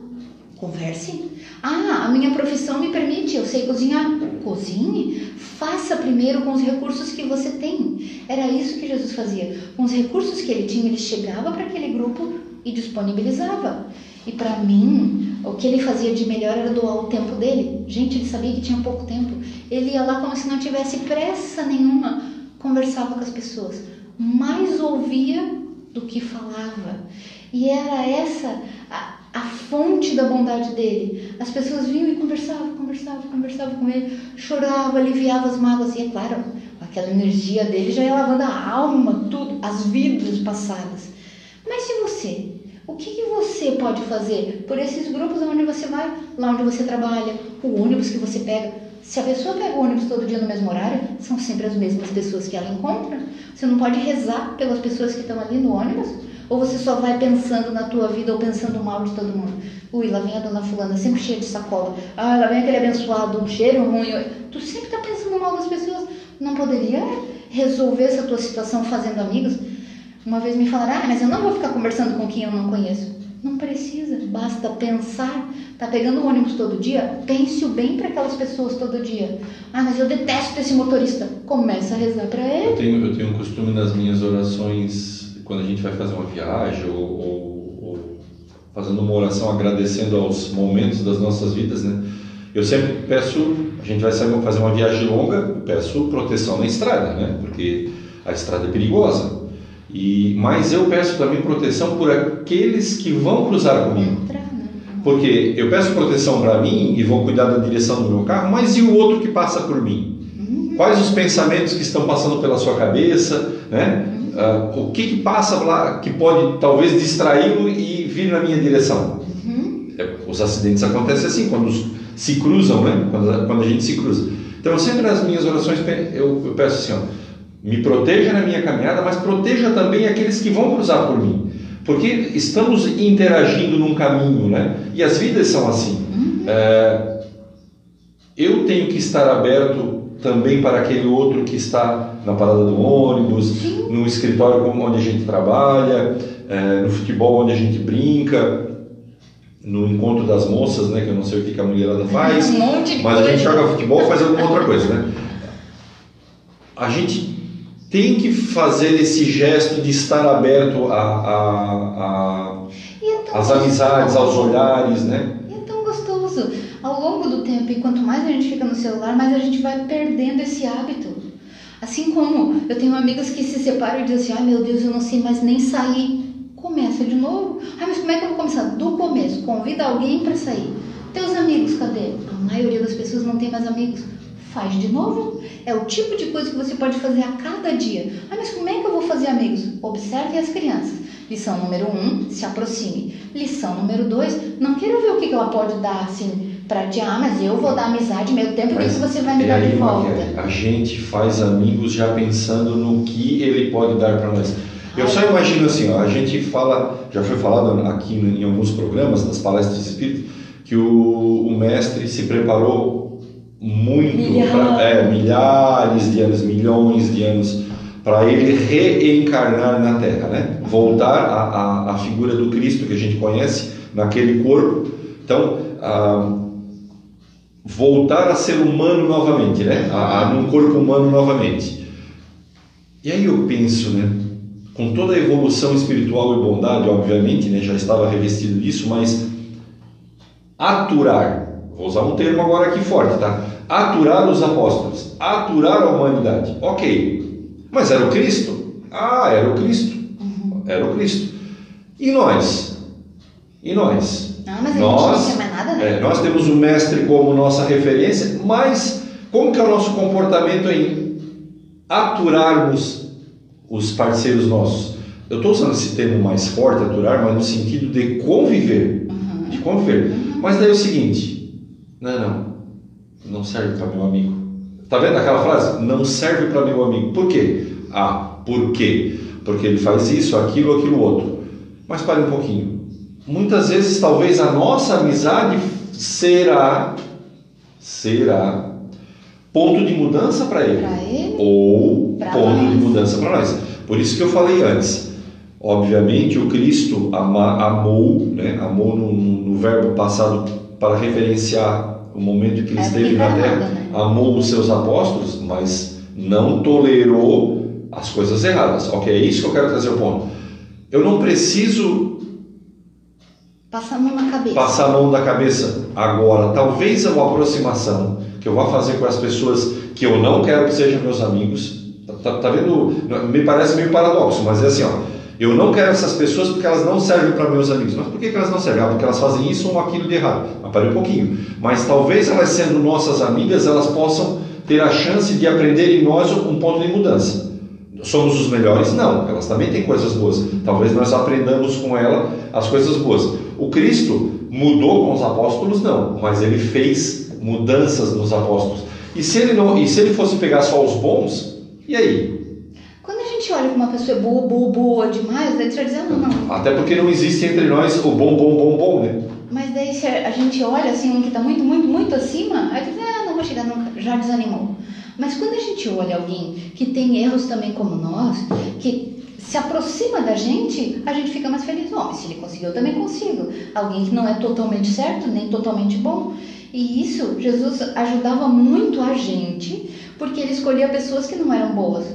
Converse. Ah, a minha profissão me permite, eu sei cozinhar. Cozinhe. Faça primeiro com os recursos que você tem. Era isso que Jesus fazia. Com os recursos que ele tinha, ele chegava para aquele grupo e disponibilizava. E para mim, o que ele fazia de melhor era doar o tempo dele. Gente, ele sabia que tinha pouco tempo. Ele ia lá como se não tivesse pressa nenhuma. Conversava com as pessoas. Mais ouvia do que falava. E era essa a, a fonte da bondade dele. As pessoas vinham e conversavam, conversavam, conversavam com ele, choravam, aliviavam as mágoas. E é claro, aquela energia dele já ia lavando a alma, tudo, as vidas passadas. Mas e você? O que, que você pode fazer por esses grupos onde você vai, lá onde você trabalha, o ônibus que você pega? Se a pessoa pega o ônibus todo dia no mesmo horário, são sempre as mesmas pessoas que ela encontra. Você não pode rezar pelas pessoas que estão ali no ônibus? Ou você só vai pensando na tua vida ou pensando mal de todo mundo? Ui, lá vem a dona fulana, sempre cheia de sacola. Ah, lá vem aquele abençoado, um cheiro ruim. Tu sempre está pensando mal das pessoas. Não poderia resolver essa tua situação fazendo amigos? Uma vez me falaram, ah, mas eu não vou ficar conversando com quem eu não conheço. Não precisa, basta pensar. Tá pegando o ônibus todo dia? Pense o bem para aquelas pessoas todo dia. Ah, mas eu detesto esse motorista. Começa a rezar para ele. Eu tenho, eu tenho um costume nas minhas orações, quando a gente vai fazer uma viagem ou, ou, ou fazendo uma oração agradecendo aos momentos das nossas vidas, né? Eu sempre peço, a gente vai fazer uma viagem longa, peço proteção na estrada, né? Porque a estrada é perigosa. E, mas eu peço também proteção por aqueles que vão cruzar comigo. Né? Porque eu peço proteção para mim e vou cuidar da direção do meu carro, mas e o outro que passa por mim? Uhum. Quais os pensamentos que estão passando pela sua cabeça? Né? Uh, o que, que passa lá que pode talvez distraí-lo e vir na minha direção? Uhum. É, os acidentes acontecem assim, quando se cruzam, né? quando, quando a gente se cruza. Então, sempre nas minhas orações eu, eu peço assim: ó, me proteja na minha caminhada, mas proteja também aqueles que vão cruzar por mim. Porque estamos interagindo num caminho, né? E as vidas são assim. Uhum. É, eu tenho que estar aberto também para aquele outro que está na parada do ônibus, Sim. No escritório onde a gente trabalha, é, no futebol onde a gente brinca, no encontro das moças, né? Que eu não sei o que a mulherada [laughs] faz, Um monte de mas a gente joga futebol faz alguma outra coisa, né? A gente tem que fazer esse gesto de estar aberto a, a, a é às amizades, aos olhares, né? E é tão gostoso. Ao longo do tempo, e quanto mais a gente fica no celular, mais a gente vai perdendo esse hábito. Assim como eu tenho amigas que se separam e dizem assim, ai meu Deus, eu não sei mais nem sair. Começa de novo. Ai, mas como é que eu vou começar? Do começo. Convida alguém para sair. Teus amigos, cadê? A maioria das pessoas não tem mais amigos. Faz de novo. É o tipo de coisa que você pode fazer a cada dia. Ah, mas como é que eu vou fazer amigos? Observe as crianças. Lição número um, se aproxime. Lição número dois, não quero ver o que ela pode dar assim pra ti. Ah, mas eu vou dar amizade meu tempo, Mas que você vai me é dar de volta? A gente faz amigos já pensando no que ele pode dar para nós. Eu só imagino assim, ó, a gente fala, já foi falado aqui em alguns programas, nas palestras de espírito, que o, o mestre se preparou muito, Milhares. pra- é, milhares de anos, milhões de anos, para ele reencarnar na Terra, né? Voltar à, à, à figura do Cristo que a gente conhece naquele corpo. Então, ah, voltar a ser humano novamente, né? A, a, num corpo humano novamente. E aí eu penso, né? Com toda a evolução espiritual e bondade, obviamente, né? Já estava revestido disso, mas aturar, vou usar um termo agora aqui forte, tá? Aturar os apóstolos, aturar a humanidade. Ok, mas era o Cristo? Ah, era o Cristo. Era o Cristo. E nós? E nós? Não, mas a Nós- né? É, nós temos o mestre como nossa referência, mas como que é o nosso comportamento em aturarmos os parceiros nossos? Eu estou usando esse termo mais forte, aturar, mas no sentido de conviver, Uhum. de conviver. Mas daí é o seguinte, não, não, não serve para meu amigo. Tá vendo aquela frase? Não serve para meu amigo. Por quê? Ah, por quê? Porque ele faz isso, aquilo, aquilo outro. Mas pare um pouquinho. Muitas vezes, talvez a nossa amizade será, será ponto de mudança para ele ele, ou Pra ponto nós. de mudança para nós. Por isso que eu falei antes. Obviamente, o Cristo ama- amou, né? amou no, no- verbo passado para referenciar o momento que ele É esteve na terra, né? amou os seus apóstolos, mas não tolerou as coisas erradas. Ok, é isso que eu quero trazer o ponto. Eu não preciso passa a mão na cabeça. passar a mão da cabeça agora. Talvez a uma aproximação que eu vá fazer com as pessoas que eu não quero que sejam meus amigos. Tá, tá- tá vendo? Me parece meio paradoxo, mas é assim, ó. Eu não quero essas pessoas porque elas não servem para meus amigos. Mas por que, elas não servem? Ah, porque elas fazem isso ou aquilo de errado. Mas parei um pouquinho. Mas talvez elas sendo nossas amigas, elas possam ter a chance de aprender em nós um ponto de mudança. Somos os melhores? Não, elas também têm coisas boas. Talvez nós aprendamos com ela as coisas boas. O Cristo mudou com os apóstolos? Não, mas ele fez mudanças nos apóstolos. E se ele, não, e se ele fosse pegar só os bons, e aí? Quando a gente olha que uma pessoa boa, boa, boa demais, daí você dizer, não, não. Até porque não existe entre nós o bom, bom, bom, bom, né? Mas daí se a gente olha assim, um que está muito, muito, muito acima, aí diz, ah, não vou chegar nunca, já desanimou. Mas quando a gente olha alguém que tem erros também como nós, que se aproxima da gente, a gente fica mais feliz. Ó, se ele conseguiu, eu também consigo. Alguém que não é totalmente certo, nem totalmente bom. E isso, Jesus ajudava muito a gente, porque ele escolhia pessoas que não eram boas.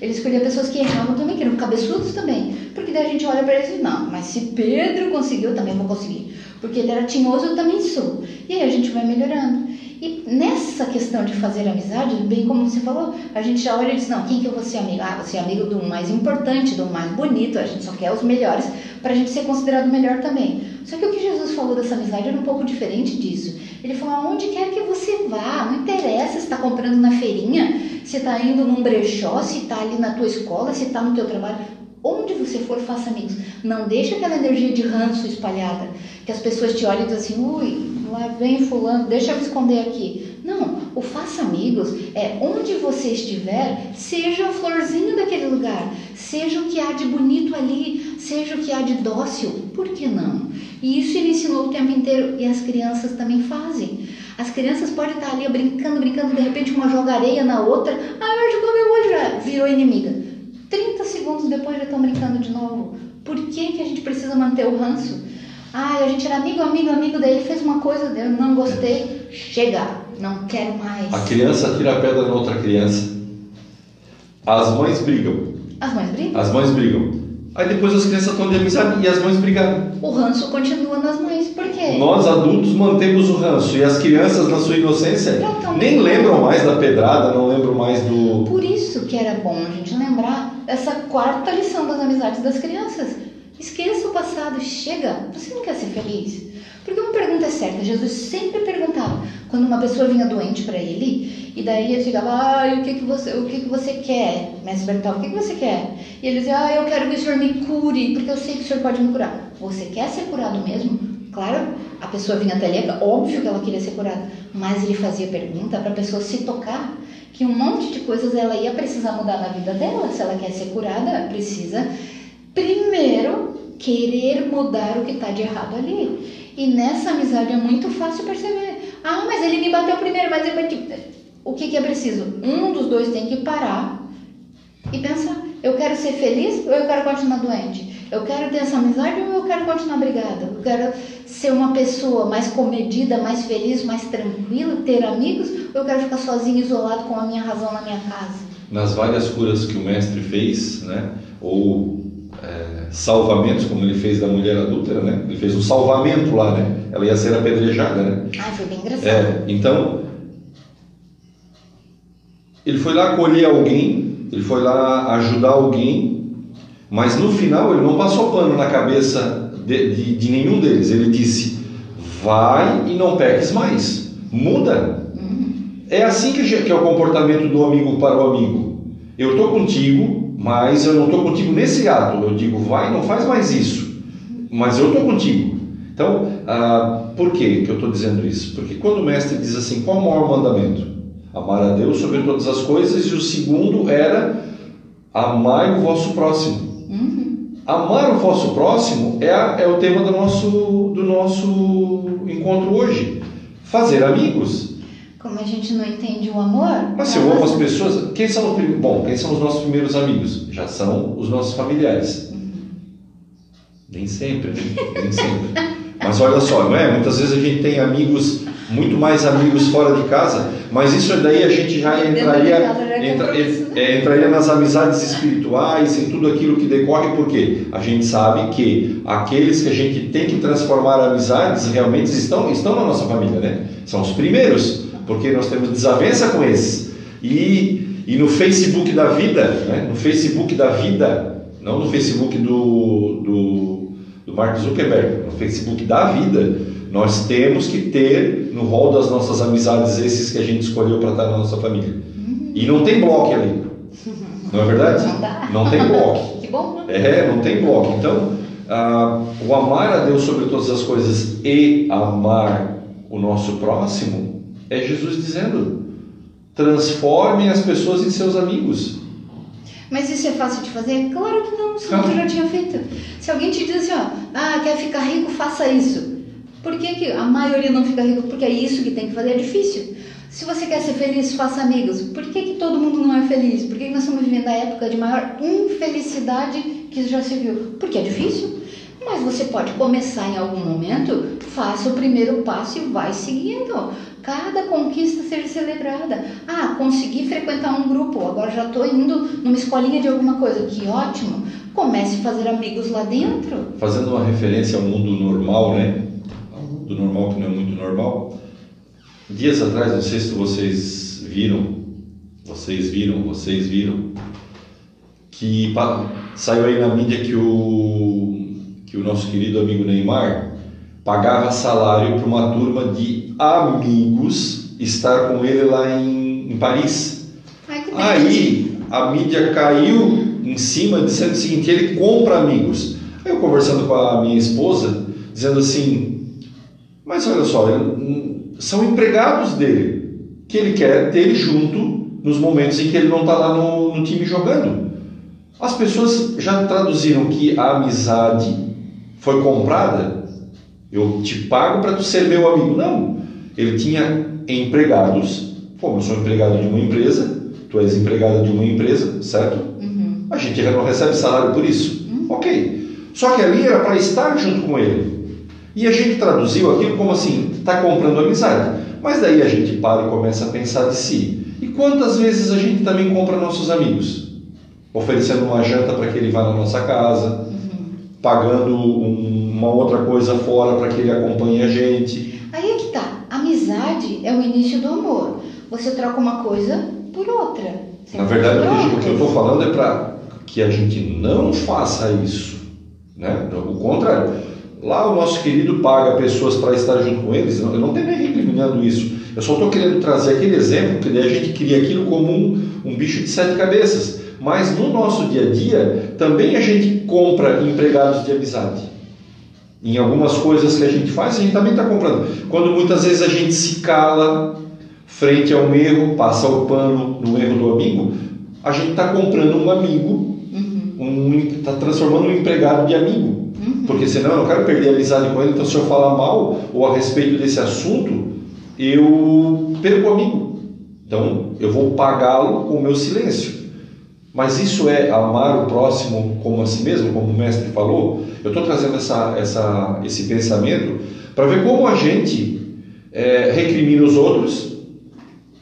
Ele escolhia pessoas que erravam também, que eram cabeçudos também. Porque daí a gente olha para eles e diz, não, mas se Pedro conseguiu, eu também vou conseguir. Porque ele era tinhoso, eu também sou. E aí a gente vai melhorando. E nessa questão de fazer amizade, bem como você falou, a gente já olha e diz, não, quem que eu vou ser amigo? Ah, você é amigo do mais importante, do mais bonito, a gente só quer os melhores para a gente ser considerado melhor também. Só que o que Jesus falou dessa amizade era um pouco diferente disso. Ele falou, aonde quer que você vá, não interessa se está comprando na feirinha, se está indo num brechó, se está ali na tua escola, se está no teu trabalho, Onde você for, faça amigos. Não deixe aquela energia de ranço espalhada, que as pessoas te olhem e dizem assim, ui, lá vem fulano, deixa eu me esconder aqui. Não, o faça amigos é onde você estiver, seja a florzinha daquele lugar, seja o que há de bonito ali, seja o que há de dócil, por que não? E isso ele ensinou o tempo inteiro e as crianças também fazem. As crianças podem estar ali brincando, brincando, de repente uma joga areia na outra, ah, eu jogou meu olho já, virou inimiga. 30 segundos depois já estão brincando de novo. Por que, que a gente precisa manter o ranço? Ah, a gente era amigo, amigo, amigo, daí ele fez uma coisa, eu não gostei, chega, não quero mais. A criança tira a pedra na outra criança. As mães brigam. As mães brigam? As mães brigam. Aí depois as crianças estão de amizade e as mães brigaram. O ranço continua nas mães, por quê? Nós adultos mantemos o ranço e as crianças, na sua inocência, nem lembram mais da pedrada, não lembram mais do. Por isso que era bom a gente lembrar essa quarta lição das amizades das crianças. Esqueça o passado, chega. Você não quer ser feliz? Porque uma pergunta é certa, Jesus sempre perguntava quando uma pessoa vinha doente para ele, e daí ele chegava, ah, o que que você, o que que você quer? Mestre perguntava, o que que você quer? E ele dizia, ah, eu quero que o Senhor me cure, porque eu sei que o Senhor pode me curar. Você quer ser curado mesmo? Claro, a pessoa vinha até ele, óbvio que ela queria ser curada, mas ele fazia pergunta para a pessoa se tocar que um monte de coisas ela ia precisar mudar na vida dela. Se ela quer ser curada, precisa primeiro querer mudar o que está de errado ali. E nessa amizade é muito fácil perceber. Ah, mas ele me bateu primeiro, mas eu bati. O que, que é preciso? Um dos dois tem que parar e pensar: eu quero ser feliz ou eu quero continuar doente? Eu quero ter essa amizade ou eu quero continuar brigada? Eu quero ser uma pessoa mais comedida, mais feliz, mais tranquila, ter amigos ou eu quero ficar sozinho, isolado com a minha razão na minha casa? Nas várias curas que o mestre fez, né? Ou é, salvamentos, como ele fez da mulher adúltera, né? Ele fez um salvamento lá, né? Ela ia ser apedrejada, né? Ah, foi bem engraçado. É, então, ele foi lá acolher alguém, ele foi lá ajudar alguém, mas no final ele não passou pano na cabeça de, de, de nenhum deles. Ele disse: vai e não peques mais, muda. Uhum. É assim que, que é o comportamento do amigo para o amigo. Eu estou contigo, mas eu não estou contigo nesse ato. Eu digo, vai, não faz mais isso. Mas eu estou contigo. Então, ah, por que, eu estou dizendo isso? Porque quando o mestre diz assim, qual é o maior mandamento? Amar a Deus sobre todas as coisas, e o segundo era amar o vosso próximo. Uhum. Amar o vosso próximo é, a, é o tema do nosso, do nosso encontro hoje. Fazer amigos. Como a gente não entende o amor. Mas se eu amo as pessoas, quem são, bom, quem são os nossos primeiros amigos? Já são os nossos familiares. Uhum. Nem sempre, né? Nem sempre. Mas olha só, não é? Muitas vezes a gente tem amigos, muito mais amigos fora de casa, mas isso daí a gente já entraria, entra, é, entraria nas amizades espirituais e tudo aquilo que decorre, porque a gente sabe que aqueles que a gente tem que transformar amizades realmente estão, estão na nossa família, né? São os primeiros porque nós temos desavença com esses. E, e no Facebook da vida, né? no Facebook da vida, não no Facebook do, do, do Mark Zuckerberg, no Facebook da vida, nós temos que ter no rol das nossas amizades esses que a gente escolheu para estar na nossa família. Uhum. E não tem bloco ali. Não é verdade? Não, dá. não tem bloco. [laughs] Que bom, né? É, não tem bloco. Então, ah, o amar a Deus sobre todas as coisas e amar o nosso próximo é Jesus dizendo: transformem as pessoas em seus amigos. Mas isso é fácil de fazer? Claro que não, senão tu já tinha feito. Se alguém te diz assim, ó, ah, quer ficar rico, faça isso. Por que, que a maioria não fica rico? Porque é isso que tem que fazer, é difícil. Se você quer ser feliz, faça amigos. Por que, que todo mundo não é feliz? Por que, que nós estamos vivendo a época de maior infelicidade que já se viu? Porque é difícil. Mas você pode começar em algum momento, faça o primeiro passo e vai seguindo. Cada conquista seja celebrada. Ah, consegui frequentar um grupo, agora já estou indo numa escolinha de alguma coisa. Que ótimo! Comece a fazer amigos lá dentro. Fazendo uma referência ao mundo normal, né? Do normal que não é muito normal. Dias atrás, não sei se vocês viram, vocês viram, vocês viram, que saiu aí na mídia que o, que o nosso querido amigo Neymar pagava salário para uma turma de amigos estar com ele lá em, em Paris. Ai, aí a mídia caiu em cima dizendo o seguinte: ele compra amigos. Aí eu conversando com a minha esposa, dizendo assim: mas olha só, são empregados dele, que ele quer ter junto nos momentos em que ele não está lá no, no time jogando. As pessoas já traduziram que a amizade foi comprada. Eu te pago para tu ser meu amigo. Não. Ele tinha empregados. Como eu sou empregado de uma empresa, tu és empregado de uma empresa, certo? Uhum. A gente não recebe salário por isso. Uhum. Ok. Só que ali era para estar junto com ele. E a gente traduziu aquilo como assim, está comprando amizade. Mas daí a gente para e começa a pensar de si. E quantas vezes a gente também compra nossos amigos? Oferecendo uma janta para que ele vá na nossa casa. Pagando um- uma outra coisa fora para que ele acompanhe a gente. Aí é que tá. Amizade é o início do amor. Você troca uma coisa por outra. Você Na verdade, o que- eu estou falando é para que a gente não faça isso. Né? O contrário. Lá o nosso querido paga pessoas para estar junto com eles. Eu não estou nem recriminando isso. Eu só estou querendo trazer aquele exemplo, que a gente cria aquilo como um, um bicho de sete cabeças. Mas no nosso dia a dia, também a gente compra empregados de amizade. Em algumas coisas que a gente faz, a gente também está comprando. Quando muitas vezes a gente se cala frente a um erro, passa o pano no erro do amigo, a gente está comprando um amigo, Uhum. está transformando um empregado de amigo. Uhum. Porque senão eu não quero perder a amizade com ele, então se eu falar mal ou a respeito desse assunto, eu perco o amigo. Então eu vou pagá-lo com o meu silêncio. Mas isso é amar o próximo como a si mesmo, como o mestre falou? Eu estou trazendo essa, essa, esse pensamento para ver como a gente é, recrimina os outros,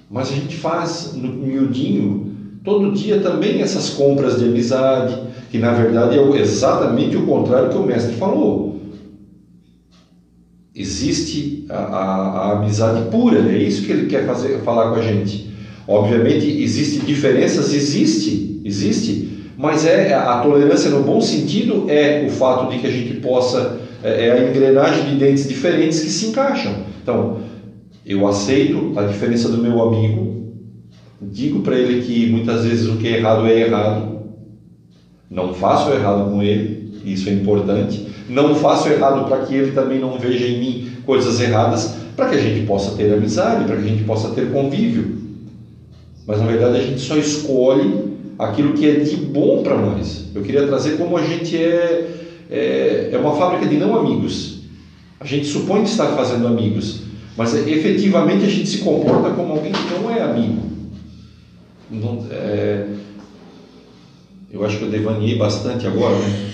mas a gente faz no miudinho todo dia também essas compras de amizade, que na verdade é exatamente o contrário que o mestre falou. Existe a, a- a amizade pura, é isso que ele quer fazer, falar com a gente. Obviamente, existe diferenças, existe, existe, mas é a tolerância no bom sentido é o fato de que a gente possa é, é a engrenagem de dentes diferentes que se encaixam. Então, eu aceito a diferença do meu amigo, digo para ele que muitas vezes o que é errado é errado, não faço errado com ele, isso é importante. Não faço errado para que ele também não veja em mim coisas erradas, para que a gente possa ter amizade, para que a gente possa ter convívio. Mas na verdade a gente só escolhe aquilo que é de bom para nós. Eu queria trazer como a gente é, é, é uma fábrica de não amigos. A gente supõe estar fazendo amigos, mas efetivamente a gente se comporta como alguém que não é amigo. Não, é, eu acho que eu devaneei bastante agora, né?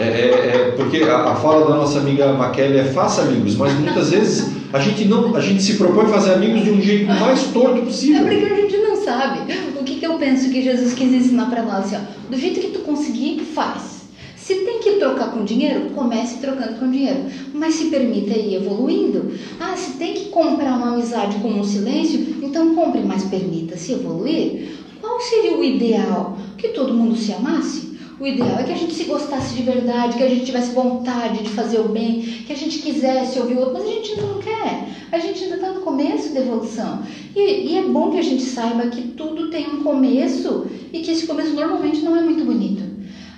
É, é, é, porque a, a fala da nossa amiga Maquele é faça amigos, mas muitas vezes a gente não, a gente se propõe fazer amigos de um jeito mais torto É possível. porque a gente não sabe. O que, que eu penso que Jesus quis ensinar para nós? Assim, ó, do jeito que tu conseguir, faz. Se tem que trocar com dinheiro, comece trocando com dinheiro. Mas se permita ir evoluindo. Ah, se tem que comprar uma amizade com um silêncio, então compre, mas permita-se evoluir. Qual seria o ideal? Que todo mundo se amasse? O ideal é que a gente se gostasse de verdade, que a gente tivesse vontade de fazer o bem, que a gente quisesse ouvir o outro, mas a gente não quer. A gente ainda está no começo da evolução. E, e é bom que a gente saiba que tudo tem um começo e que esse começo normalmente não é muito bonito.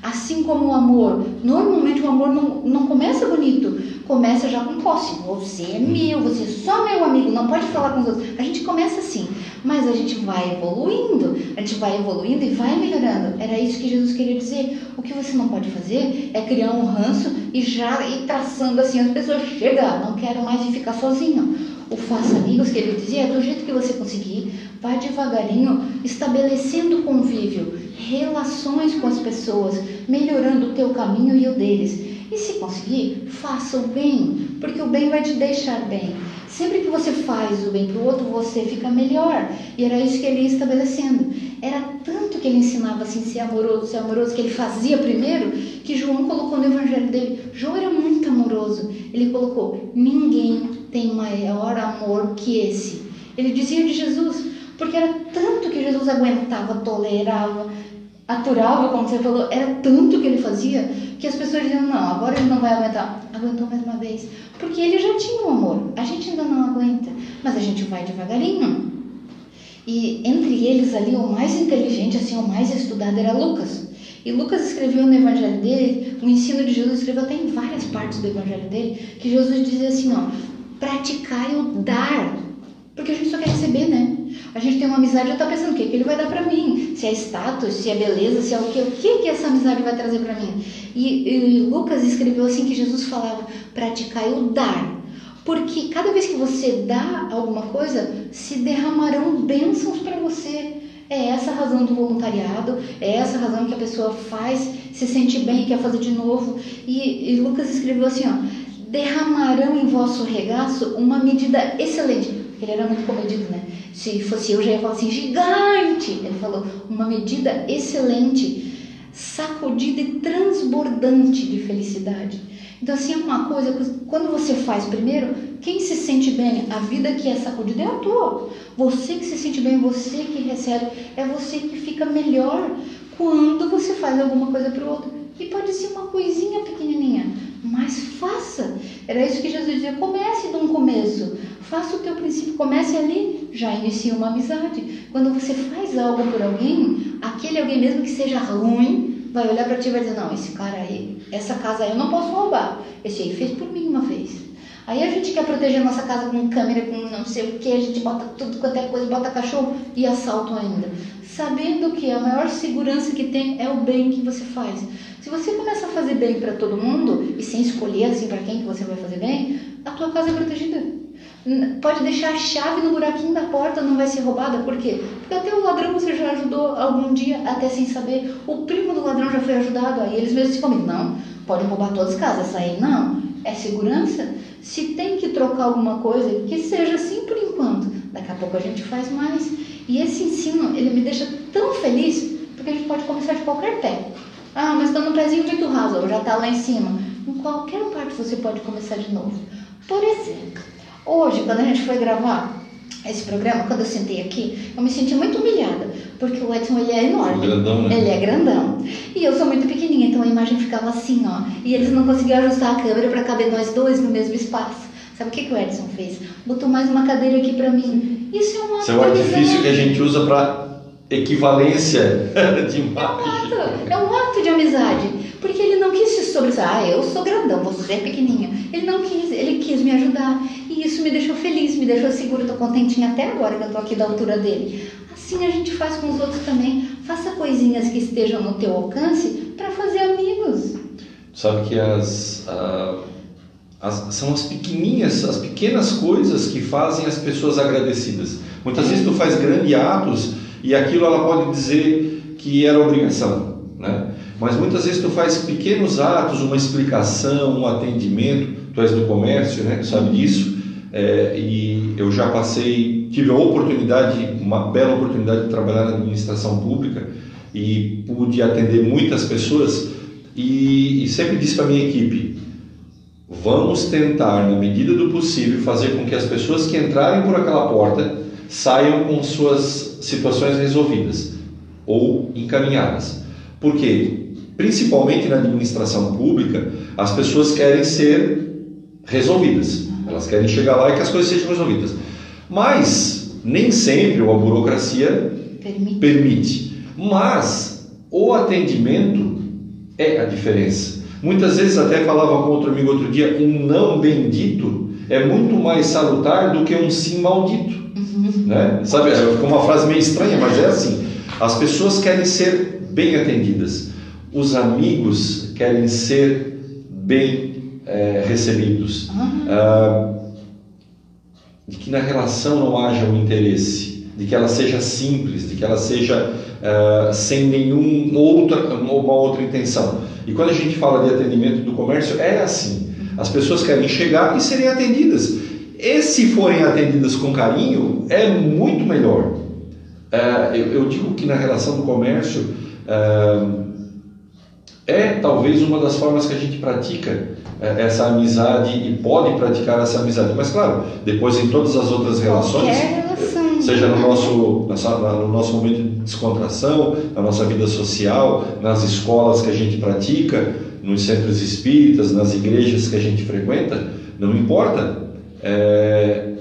Assim como o amor, normalmente o amor não, não começa bonito, começa já com posse. Você é meu, você é só meu amigo, não pode falar com os outros. A gente começa assim, mas a gente vai evoluindo, a gente vai evoluindo e vai melhorando. Era isso que Jesus queria dizer. O que você não pode fazer é criar um ranço e já ir traçando assim as pessoas. Chega, não quero mais ficar sozinho. o faça amigos que ele dizia é do jeito que você conseguir, vai devagarinho estabelecendo convívio, relações com as pessoas, melhorando o teu caminho e o deles. E se conseguir, faça o bem, porque o bem vai te deixar bem. Sempre que você faz o bem para o outro, você fica melhor. E era isso que ele ia estabelecendo. Era tanto que ele ensinava assim, ser amoroso, ser amoroso, que ele fazia primeiro, que João colocou no evangelho dele. João era muito amoroso. Ele colocou: ninguém tem maior amor que esse. Ele dizia de Jesus, porque era tanto que Jesus aguentava, tolerava, aturava, como você falou, era tanto que ele fazia que as pessoas diziam: não, agora ele não vai aguentar. Aguentou mais uma vez. Porque ele já tinha o amor. A gente ainda não aguenta, mas a gente vai devagarinho. E entre eles ali, o mais inteligente, assim, o mais estudado era Lucas. E Lucas escreveu no evangelho dele, o ensino de Jesus escreveu até em várias partes do evangelho dele, que Jesus dizia assim, ó, praticai o dar, porque a gente só quer receber, né? A gente tem uma amizade e está pensando o que, que ele vai dar para mim? Se é status, se é beleza, se é o que, o que, que essa amizade vai trazer para mim? E, e Lucas escreveu assim que Jesus falava, praticai o dar. Porque cada vez que você dá alguma coisa, se derramarão bênçãos para você. É essa a razão do voluntariado, é essa a razão que a pessoa faz, se sente bem quer fazer de novo. E, e Lucas escreveu assim, ó, derramarão em vosso regaço uma medida excelente. Ele era muito comedido, né? Se fosse eu, já ia falar assim, gigante. Ele falou, uma medida excelente, sacudida e transbordante de felicidade. Então, assim, é uma coisa, quando você faz primeiro, quem se sente bem, a vida que é sacudida é a tua. Você que se sente bem, você que recebe, é você que fica melhor quando você faz alguma coisa para o outro. E pode ser uma coisinha pequenininha, mas faça. Era isso que Jesus dizia: comece de um começo. Faça o teu princípio, comece ali, já inicia uma amizade. Quando você faz algo por alguém, aquele alguém mesmo que seja ruim, vai olhar para ti e vai dizer: Não, esse cara aí, essa casa aí eu não posso roubar. Esse aí fez por mim uma vez. Aí a gente quer proteger a nossa casa com câmera, com não sei o que, a gente bota tudo quanto é coisa, bota cachorro e assalto ainda. Sabendo que a maior segurança que tem é o bem que você faz. Se você começa a fazer bem para todo mundo e sem escolher assim para quem que você vai fazer bem, a tua casa é protegida. Pode deixar a chave no buraquinho da porta, não vai ser roubada. Por quê? Porque até o ladrão você já ajudou algum dia, até sem saber. O primo do ladrão já foi ajudado, aí eles mesmos se comem. Não, pode roubar todas as casas, aí não. É segurança. Se tem que trocar alguma coisa, que seja assim por enquanto. Daqui a pouco a gente faz mais. E esse ensino, ele me deixa tão feliz, porque a gente pode começar de qualquer pé. Ah, mas está no pezinho muito raso, já está lá em cima. Em qualquer parte você pode começar de novo. Por exemplo, Hoje, quando a gente foi gravar esse programa, quando eu sentei aqui, eu me senti muito humilhada, porque o Edson ele é enorme. Grandão, né? Ele é grandão. E eu sou muito pequenininha, então a imagem ficava assim, ó. E eles não conseguiam ajustar a câmera para caber nós dois no mesmo espaço. Sabe o que, que o Edson fez? Botou mais uma cadeira aqui para mim. Isso é um ato Isso é um artifício que a gente usa para equivalência [laughs] de imagem. É um ato, é um ato de amizade. Porque ele não quis se sobressair. Ah, eu sou grandão, você é pequenininha. Ele não quis, ele quis me ajudar. E isso me deixou feliz, me deixou seguro. Estou contentinha até agora que eu estou aqui da altura dele. Assim a gente faz com os outros também. Faça coisinhas que estejam no teu alcance para fazer amigos. Sabe que as, as, são as pequenininhas, as pequenas coisas que fazem as pessoas agradecidas. Muitas vezes tu faz grandes atos e aquilo ela pode dizer que era obrigação? Mas muitas vezes tu faz pequenos atos, uma explicação, um atendimento. Tu és do comércio, né? Tu sabe disso. É, e eu já passei, tive a oportunidade, uma bela oportunidade de trabalhar na administração pública e pude atender muitas pessoas e, e sempre disse para minha equipe: vamos tentar, na medida do possível, fazer com que as pessoas que entrarem por aquela porta saiam com suas situações resolvidas ou encaminhadas. Por quê? Principalmente na administração pública, as pessoas querem ser resolvidas. Elas querem chegar lá e que as coisas sejam resolvidas. Mas nem sempre a burocracia permite. permite. Mas o atendimento é a diferença. Muitas vezes até falava com outro amigo outro dia, um não bendito é muito mais salutar do que um sim maldito. Uhum. Né? Sabe, é uma frase meio estranha, mas é assim. As pessoas querem ser bem atendidas os amigos querem ser bem é, recebidos. Ah. de que na relação não haja um interesse, de que ela seja simples, de que ela seja uh, sem nenhum outra, uma outra intenção. E quando a gente fala de atendimento do comércio, é assim. As pessoas querem chegar e serem atendidas. E se forem atendidas com carinho, é muito melhor. Uh, eu, eu, digo que na relação do comércio uh, é talvez uma das formas que a gente pratica é, essa amizade e pode praticar essa amizade. Mas claro, depois em todas as outras relações, relação, seja no nosso, no nosso momento de descontração, na nossa vida social, nas escolas que a gente pratica, nos centros espíritas, nas igrejas que a gente frequenta, não importa. É,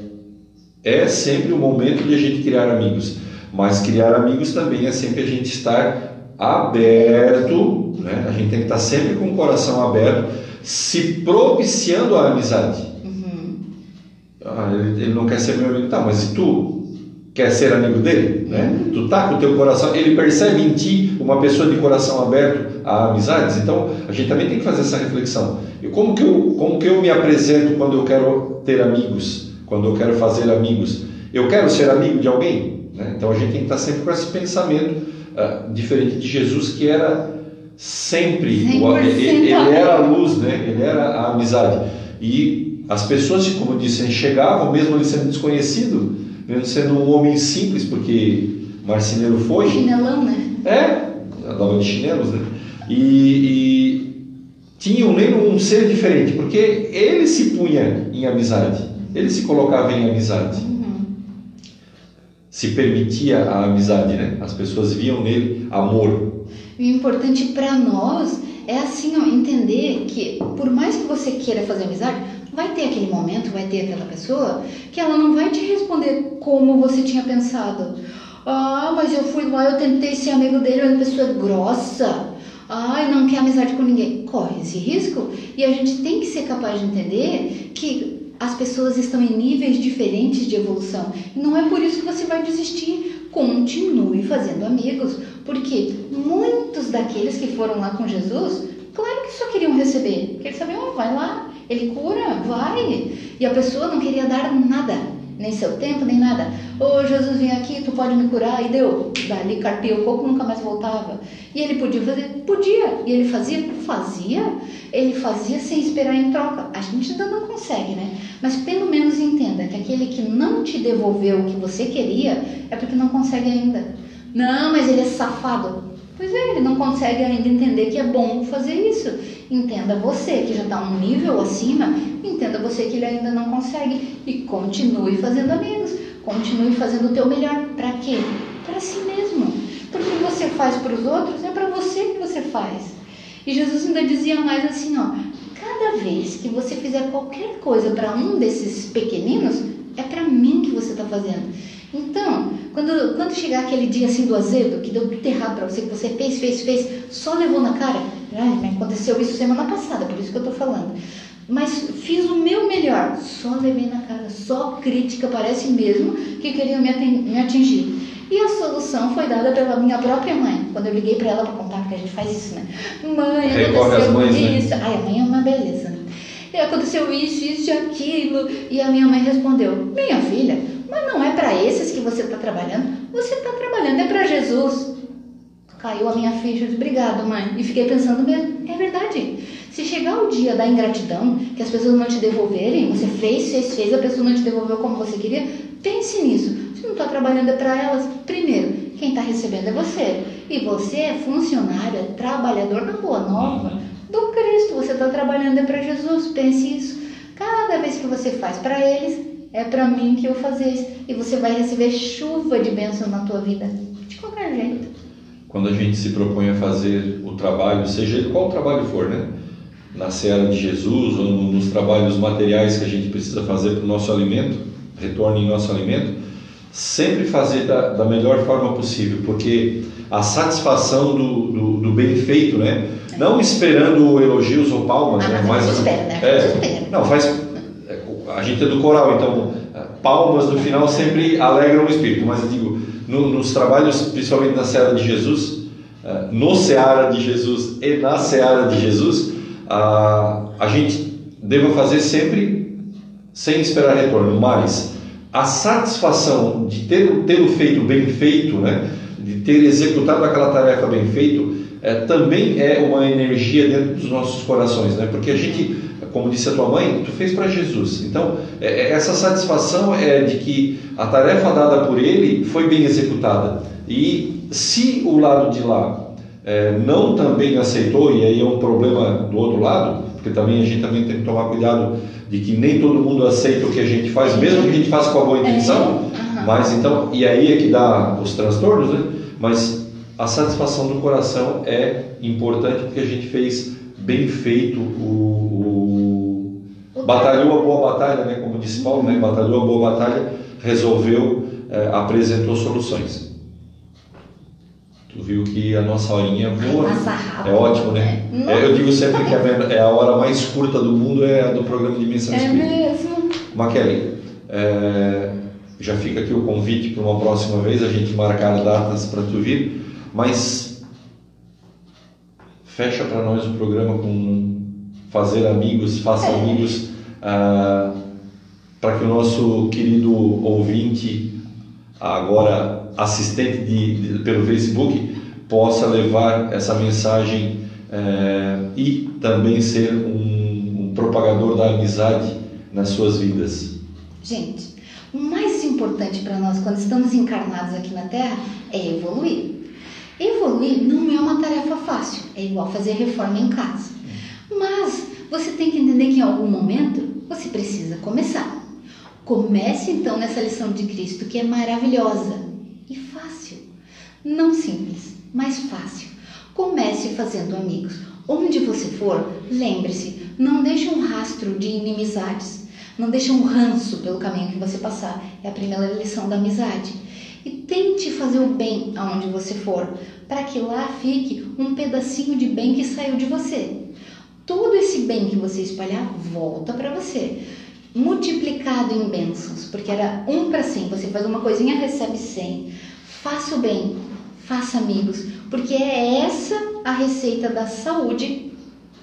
é sempre o momento de a gente criar amigos. Mas criar amigos também é sempre a gente estar aberto, né? a gente tem que estar sempre com o coração aberto se propiciando a amizade. Uhum. Ah, ele, ele, não quer ser meu amigo, tá, mas e tu? Quer ser amigo dele? Né? Uhum. Tu tá com o teu coração, ele percebe em ti uma pessoa de coração aberto a amizades, então a gente também tem que fazer essa reflexão. E como que eu, como que eu me apresento quando eu quero ter amigos, quando eu quero fazer amigos? Eu quero ser amigo de alguém? Né? Então a gente tem que estar sempre com esse pensamento uh, diferente de Jesus, que era sempre, ele, ele era a luz, né? ele era a amizade. E as pessoas, como disse, chegavam, mesmo ele sendo desconhecido, mesmo sendo um homem simples, porque marceneiro foi. Chinelão, né? É, andava de chinelos, né? E, e tinham nele um ser diferente, porque ele se punha em amizade, ele se colocava em amizade. Uhum. Se permitia a amizade, né? As pessoas viam nele amor, o importante para nós é assim, ó, entender que por mais que você queira fazer amizade, vai ter aquele momento, vai ter aquela pessoa que ela não vai te responder como você tinha pensado. Ah, mas eu fui lá, eu tentei ser amigo dele, mas a pessoa é grossa. Ai, não quer amizade com ninguém. Corre esse risco e a gente tem que ser capaz de entender que as pessoas estão em níveis diferentes de evolução. E não é por isso que você vai desistir continue fazendo amigos, porque muitos daqueles que foram lá com Jesus, claro que só queriam receber, porque eles sabiam, oh, vai lá, ele cura, vai. E a pessoa não queria dar nada, nem seu tempo, nem nada. Ô oh, Jesus, vem aqui, tu pode me curar. E deu, dali carpia o coco, nunca mais voltava. E ele podia fazer? Podia. E ele fazia? Fazia. Ele fazia sem esperar em troca. A gente ainda não consegue, né? Mas pelo menos entenda que aquele que não te devolveu o que você queria é porque não consegue ainda. Não, mas ele é safado. Pois é, ele não consegue ainda entender que é bom fazer isso. Entenda você que já está um nível acima, entenda você que ele ainda não consegue e continue fazendo amigos, continue fazendo o teu melhor. Para quê? Para si mesmo. Porque você faz para os outros é para você que você faz. E Jesus ainda dizia mais assim, ó, cada vez que você fizer qualquer coisa para um desses pequeninos, é para mim que você está fazendo. Então, quando, quando chegar aquele dia assim do azedo, que deu tudo errado para você, que você fez, fez, fez, só levou na cara, ai, me aconteceu isso semana passada, por isso que eu estou falando. Mas fiz o meu melhor, só levei na cara, só crítica, parece mesmo que queriam me atingir. E a solução foi dada pela minha própria mãe, quando eu liguei para ela para contar, porque a gente faz isso, né? Mãe, aconteceu mães, né? isso. Né? Ai, a mãe é uma beleza, né? E aconteceu isso, isso e aquilo. E a minha mãe respondeu: Minha filha, mas não é para esses que você está trabalhando. Você está trabalhando, é para Jesus. Caiu a minha ficha, obrigado, mãe. E fiquei pensando mesmo, é verdade. Se chegar o dia da ingratidão, que as pessoas não te devolverem, você fez, fez, fez, a pessoa não te devolveu como você queria, pense nisso não está trabalhando é para elas. Primeiro, quem está recebendo é você. E você é funcionário, é trabalhador da Boa Nova do Cristo. Você está trabalhando é para Jesus. Pense isso. Cada vez que você faz para eles, é para mim que eu fazer E você vai receber chuva de bênção na tua vida. De qualquer jeito. Quando a gente se propõe a fazer o trabalho, seja ele qual trabalho for, né? Na seara de Jesus ou nos trabalhos materiais que a gente precisa fazer para o nosso alimento, retorne em nosso alimento, sempre fazer da, da melhor forma possível, porque a satisfação do, do, do bem feito, né? Não esperando elogios ou palmas, ah, né? Mas, espera, né? É, não, faz. A gente é do coral, então palmas no final sempre alegram o espírito, mas eu digo, no, nos trabalhos, principalmente na Seara de Jesus, eh, no Seara de Jesus e na Seara de Jesus, a, a gente deva fazer sempre sem esperar retorno, mas a satisfação de ter, ter o feito bem feito, né? de ter executado aquela tarefa bem feito, é, também é uma energia dentro dos nossos corações, né? porque a gente, como disse a tua mãe, tu fez para Jesus. Então, é, é, essa satisfação é de que a tarefa dada por ele foi bem executada. E se o lado de lá é, não também aceitou, e aí é um problema do outro lado, porque também a gente também tem que tomar cuidado de que nem todo mundo aceita o que a gente faz, mesmo que a gente faça com a boa intenção, é. mas então, e aí é que dá os transtornos, né? Mas a satisfação do coração é importante porque a gente fez bem feito o, o batalhou a boa batalha, né? Como disse Paulo, né? Batalhou a boa batalha, resolveu, é, apresentou soluções. Tu viu que a nossa horinha voa. É ótimo, né? É, eu digo sempre que [laughs] é a hora mais curta do mundo é a do programa de é Espírita. É mesmo. Maquele, é, já fica aqui o convite para uma próxima vez, a gente marcar datas para tu vir, mas fecha para nós o programa com fazer amigos, faça é. amigos, ah, para que o nosso querido ouvinte, agora assistente de, de, pelo Facebook possa levar essa mensagem é, e também ser um, um propagador da amizade nas suas vidas. Gente, o mais importante para nós quando estamos encarnados aqui na Terra é evoluir. Evoluir não é uma tarefa fácil, é igual fazer reforma em casa. Mas você tem que entender que em algum momento você precisa começar. Comece então nessa lição de Cristo que é maravilhosa e fácil. Não simples, mas fácil. Comece fazendo amigos. Onde você for, lembre-se, não deixe um rastro de inimizades. Não deixe um ranço pelo caminho que você passar. É a primeira lição da amizade. E tente fazer o bem aonde você for, para que lá fique um pedacinho de bem que saiu de você. Todo esse bem que você espalhar volta para você multiplicado em bênçãos, porque era um para cem. Você faz uma coisinha, recebe cem. Faça o bem, faça amigos, porque é essa a receita da saúde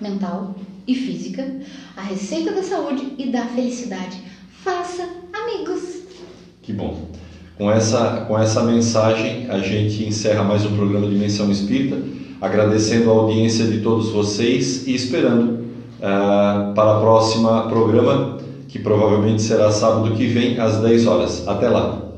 mental e física, a receita da saúde e da felicidade. Faça amigos. Que bom. Com essa, com essa mensagem, a gente encerra mais um programa Dimensão Espírita, agradecendo a audiência de todos vocês e esperando uh, para o próximo programa que provavelmente será sábado que vem às 10 horas. Até lá!